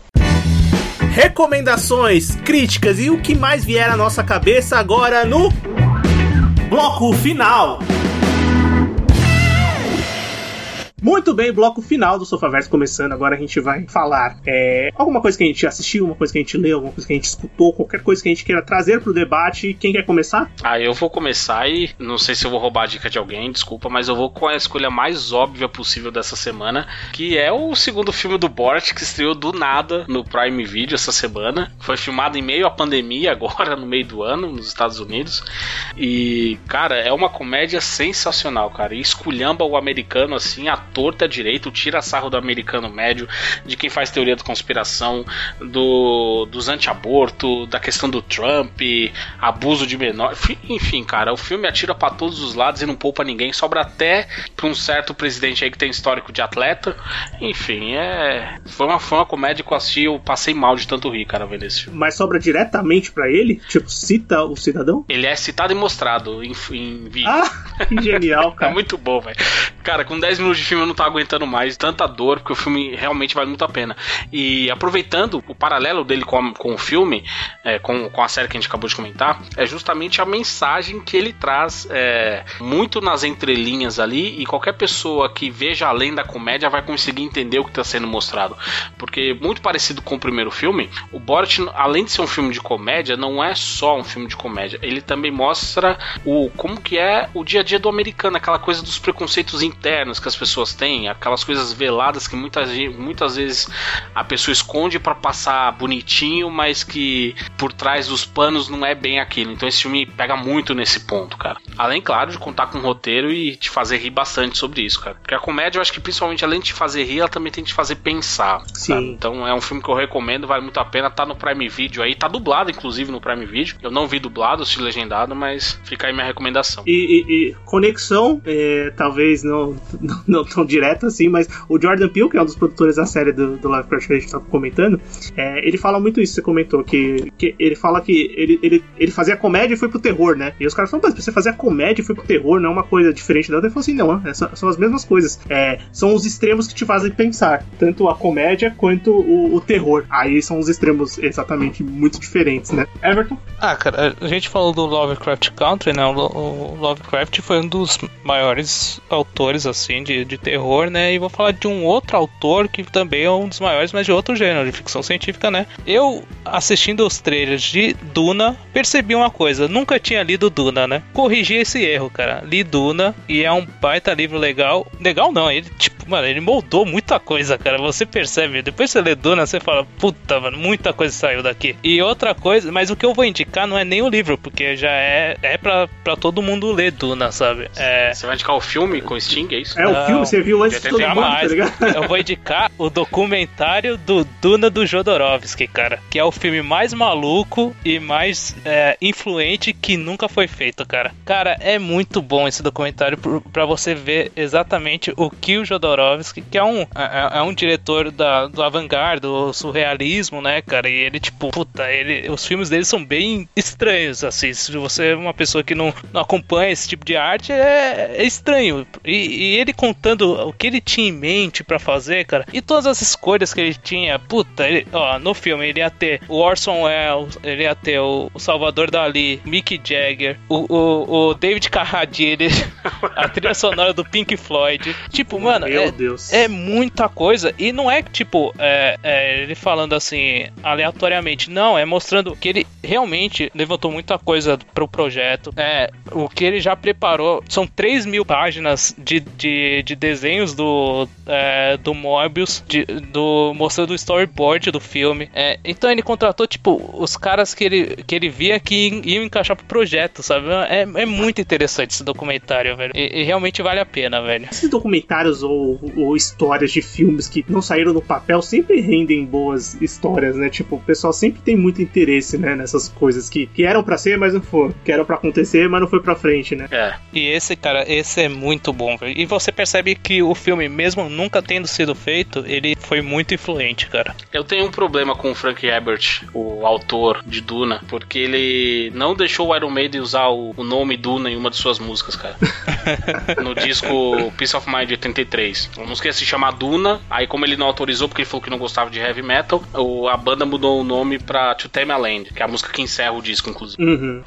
A: Recomendações, críticas e o que mais vier à nossa cabeça agora no bloco final. Muito bem, bloco final do Sofaverso começando. Agora a gente vai falar é, alguma coisa que a gente assistiu, alguma coisa que a gente leu, alguma coisa que a gente escutou, qualquer coisa que a gente queira trazer pro debate. Quem quer começar?
C: Ah, eu vou começar e não sei se eu vou roubar a dica de alguém, desculpa, mas eu vou com a escolha mais óbvia possível dessa semana, que é o segundo filme do Borat que estreou do nada no Prime Video essa semana. Foi filmado em meio à pandemia, agora no meio do ano, nos Estados Unidos. E, cara, é uma comédia sensacional, cara. E esculhamba o americano assim a torta à direito, tira sarro do americano médio, de quem faz teoria da conspiração, do, dos anti-aborto, da questão do Trump, abuso de menor. Enfim, cara, o filme atira para todos os lados e não poupa ninguém, sobra até pra um certo presidente aí que tem histórico de atleta. Enfim, é. Foi uma, foi uma comédia que eu assisti eu passei mal de tanto rir, cara, vendo esse filme.
A: Mas sobra diretamente para ele? Tipo, cita o cidadão?
C: Ele é citado e mostrado em, em vídeo.
A: Ah, que genial, [LAUGHS] cara.
C: é muito bom, velho. Cara, com 10 minutos de filme não tô aguentando mais tanta dor, porque o filme realmente vale muito a pena. E aproveitando o paralelo dele com, com o filme, é, com, com a série que a gente acabou de comentar, é justamente a mensagem que ele traz é, muito nas entrelinhas ali, e qualquer pessoa que veja além da comédia vai conseguir entender o que está sendo mostrado. Porque, muito parecido com o primeiro filme, o Borat, além de ser um filme de comédia, não é só um filme de comédia, ele também mostra o como que é o dia a dia do americano, aquela coisa dos preconceitos internos que as pessoas têm, aquelas coisas veladas que muitas, muitas vezes a pessoa esconde para passar bonitinho, mas que por trás dos panos não é bem aquilo. Então esse filme pega muito nesse ponto, cara. Além, claro, de contar com um roteiro e te fazer rir bastante sobre isso, cara. Porque a comédia, eu acho que principalmente além de te fazer rir, ela também tem que te fazer pensar. Sim. Então é um filme que eu recomendo, vale muito a pena. Tá no Prime Video aí, tá dublado, inclusive, no Prime Video. Eu não vi dublado, assisti legendado, mas fica aí minha recomendação.
A: E, e, e conexão, é, talvez não, [LAUGHS] não, não, tão direta assim, mas o Jordan Peele, que é um dos produtores da série do, do Lovecraft que a gente tá comentando, é, ele fala muito isso, você comentou, que, que ele fala que ele, ele, ele fazia comédia e foi pro terror, né? E os caras falam, mas você fazia comédia e foi pro terror, não é uma coisa diferente da outra. Ele falou assim, não, é, são as mesmas coisas. É, são os extremos que te fazem pensar, tanto a comédia quanto o, o terror. Aí são os extremos exatamente muito diferentes, né? Everton?
B: Ah, cara, a gente falou do Lovecraft Country, né? O, o Lovecraft foi um dos maiores autores, assim, de, de terror, né? E vou falar de um outro autor que também é um dos maiores, mas de outro gênero, de ficção científica, né? Eu, assistindo os trailers de Duna, percebi uma coisa. Nunca tinha lido Duna, né? Corrigi esse erro, cara. Li Duna e é um baita livro legal. Legal não, ele, tipo, mano, ele moldou muita coisa, cara. Você percebe. Depois você lê Duna, você fala, puta, mano, muita coisa saiu daqui. E outra coisa, mas o que eu vou indicar não é nem o livro, porque já é, é pra, pra todo mundo ler Duna, sabe? É...
C: Você vai indicar o filme com Sting, é isso?
A: É, o filme, você viu antes de todo mundo, tá ligado?
B: Eu vou indicar o documentário do Duna do Jodorowsky, cara. Que é o filme mais maluco e mais é, influente que nunca foi feito, cara. Cara, é muito bom esse documentário para você ver exatamente o que o Jodorowsky, que é um, é, é um diretor da, do avant-garde, do surrealismo, né, cara? E ele, tipo, puta, ele, os filmes dele são bem estranhos, assim. Se você é uma pessoa que não, não acompanha esse tipo de arte, é, é estranho. E, e, ele contando o que ele tinha em mente para fazer, cara, e todas as escolhas que ele tinha, puta, ele, ó, no filme ele ia ter o Orson Welles, ele ia ter o, o Salvador Dali, Mick Jagger, o, o, o David Carradine, [LAUGHS] a trilha sonora do Pink Floyd. Tipo, mano, é, é, muita coisa. E não é tipo, é, é, ele falando assim, aleatoriamente. Não, é mostrando que ele realmente levantou muita coisa pro projeto. É, o que ele já preparou. São 3 mil páginas de, de, de desenhos do, é, do Mobius, de, do, mostrando o storyboard do filme. É, então ele contratou, tipo, os caras que ele, que ele via que iam encaixar pro projeto, sabe? É, é muito interessante esse documentário, velho. E, e realmente vale a pena, velho.
A: Esses documentários ou, ou, histórias de filmes que não saíram no papel sempre rendem boas histórias, né? Tipo, o pessoal sempre tem muito interesse, né? Nessas coisas que, que eram para ser, mas não foram. Que eram para acontecer, mas não foi pra frente, né?
B: É. E esse, cara, esse é muito bom, velho. E você percebe que o filme, mesmo nunca tendo sido feito, ele foi muito influente, cara.
C: Eu tenho um problema com o Frank Herbert, o autor de Duna, porque ele não deixou o Iron Maiden usar o, o nome Duna em uma de suas músicas, cara. [LAUGHS] no disco Peace of Mind 83. A música ia se chamar Duna, aí como ele não autorizou porque ele falou que não gostava de heavy metal, o, a banda mudou o nome pra To Tame a Land, que é a música que encerra o disco, inclusive.
A: Uhum,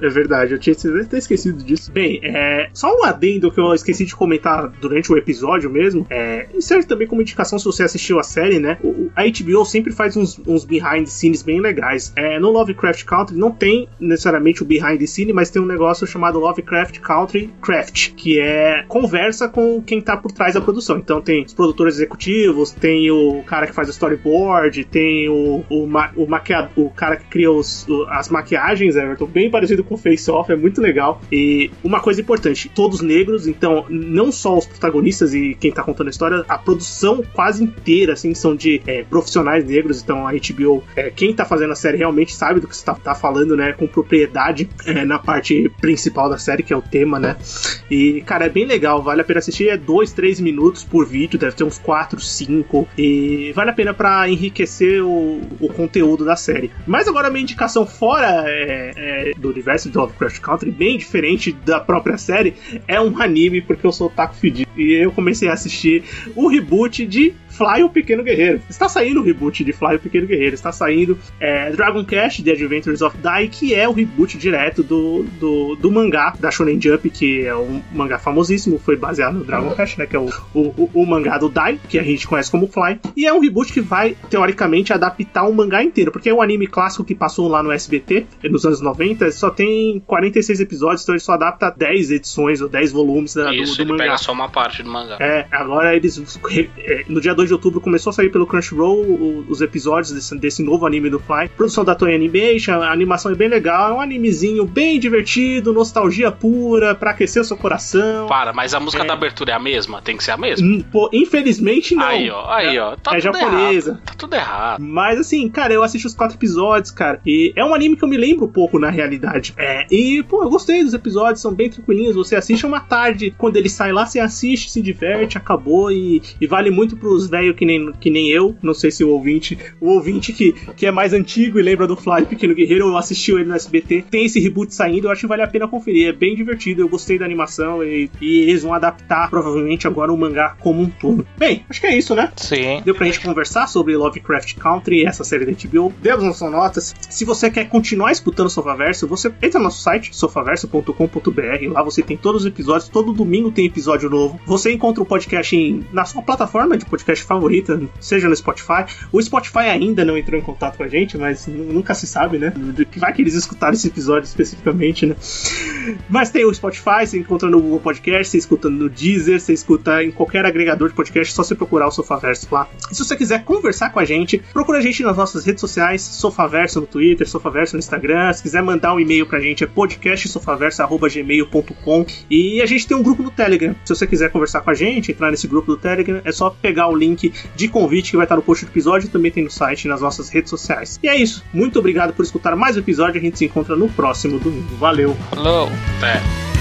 A: é, é verdade, eu tinha até esquecido disso. Bem, é, só um adendo que eu esqueci de comentar durante o episódio mesmo, é, e serve também como indicação se você assistiu a série, né? O, a HBO sempre faz uns, uns behind the scenes bem legais. É, no Lovecraft Country não tem necessariamente o behind the scene, mas tem um negócio chamado Lovecraft Country Craft, que é conversa com quem tá por trás da produção. Então tem os produtores executivos, tem o cara que faz o storyboard, tem o, o, ma, o, maquiado, o cara que cria os, o, as maquiagens, Everton, bem parecido com o Face Off, é muito legal. E uma coisa importante, todos negros, então não só os protagonistas e quem tá contando a história, a produção quase inteira, assim, são de é, profissionais negros, então a HBO, é, quem tá fazendo a série realmente sabe do que você tá, falando, né, com propriedade é, na parte principal da série, que é o tema, né. E, cara, é bem legal, vale a pena assistir, é dois, três minutos por vídeo, deve ter uns quatro, cinco, e vale a pena para enriquecer o, o conteúdo da série. Mas agora minha indicação fora é, é, do universo de Lovecraft Country, bem diferente da própria série, é um anime, porque eu sou taco fedido. E eu comecei a assistir o reboot de Fly o Pequeno Guerreiro. Está saindo o reboot de Fly o Pequeno Guerreiro. Está saindo é, Dragon Quest The Adventures of Dai, que é o reboot direto do, do, do, mangá da Shonen Jump, que é um mangá famosíssimo, foi baseado no Dragon Quest, né? Que é o, o, o, mangá do Dai, que a gente conhece como Fly. E é um reboot que vai, teoricamente, adaptar o mangá inteiro, porque é um anime clássico que passou lá no SBT nos anos 90, só tem 46 episódios, então ele só adapta 10 edições ou 10 volumes da,
C: Isso,
A: do, do
C: ele
A: mangá.
C: pega só uma parte do mangá.
A: É, agora eles. É, no dia 2 de outubro começou a sair pelo Crunchyroll os episódios desse, desse novo anime do Fly. Produção da Toei Animation, a animação é bem legal, é um animezinho bem divertido, nostalgia pura, pra aquecer o seu coração.
C: Para, mas a música é. da abertura é a mesma? Tem que ser a mesma?
A: Hum, pô, infelizmente não.
C: Aí, ó, aí, ó. Tá
A: é japonesa.
C: Errado, tá tudo errado.
A: Mas assim, cara, eu assisti os quatro episódios, cara. E é um anime que eu me lembro um pouco na realidade. É, e, pô, eu gostei dos episódios, são bem tranquilinhos. Você assiste uma tarde, quando ele sai lá, você assiste, se diverte, acabou. E, e vale muito pros velhos que nem, que nem eu. Não sei se o ouvinte, o ouvinte que, que é mais antigo e lembra do Fly Pequeno Guerreiro, eu assisti ele no SBT. Tem esse reboot saindo, eu acho que vale a pena conferir. É bem divertido, eu gostei da animação e, e eles vão adaptar provavelmente agora o mangá como um todo. Bem, acho que é isso, né?
B: Sim.
A: Deu pra gente conversar sobre Lovecraft Country, essa série da HBO. Demos nossas notas. Se você quer continuar escutando Sofaverso, você entra no nosso site, sofaverso.com.br. Lá você tem todos os episódios, todo domingo tem episódio novo. Você encontra o podcast em, na sua plataforma de podcast favorita, seja no Spotify. O Spotify ainda não entrou em contato com a gente, mas nunca se sabe, né? Que vai que eles escutaram esse episódio especificamente, né? Mas tem o Spotify, você encontra no Google Podcast, você escuta no Deezer, você escuta em qualquer agregador de podcast, só você procurar o Sofaverso lá. E se você quiser conversar com a gente, procura a gente nas nossas redes sociais, Sofaverso no Twitter, Sofaverso no Instagram. Se quiser mandar um e-mail pra gente, é podcastsofaverso.gmail.com. E a gente tem um grupo no Telegram. Se você quiser conversar com a gente, entrar nesse grupo do Telegram, é só pegar o link de convite que vai estar no post do episódio e também tem no site e nas nossas redes sociais. E é isso. Muito obrigado por escutar mais um episódio. A gente se encontra no próximo domingo. Valeu.
B: Falou.
C: Até.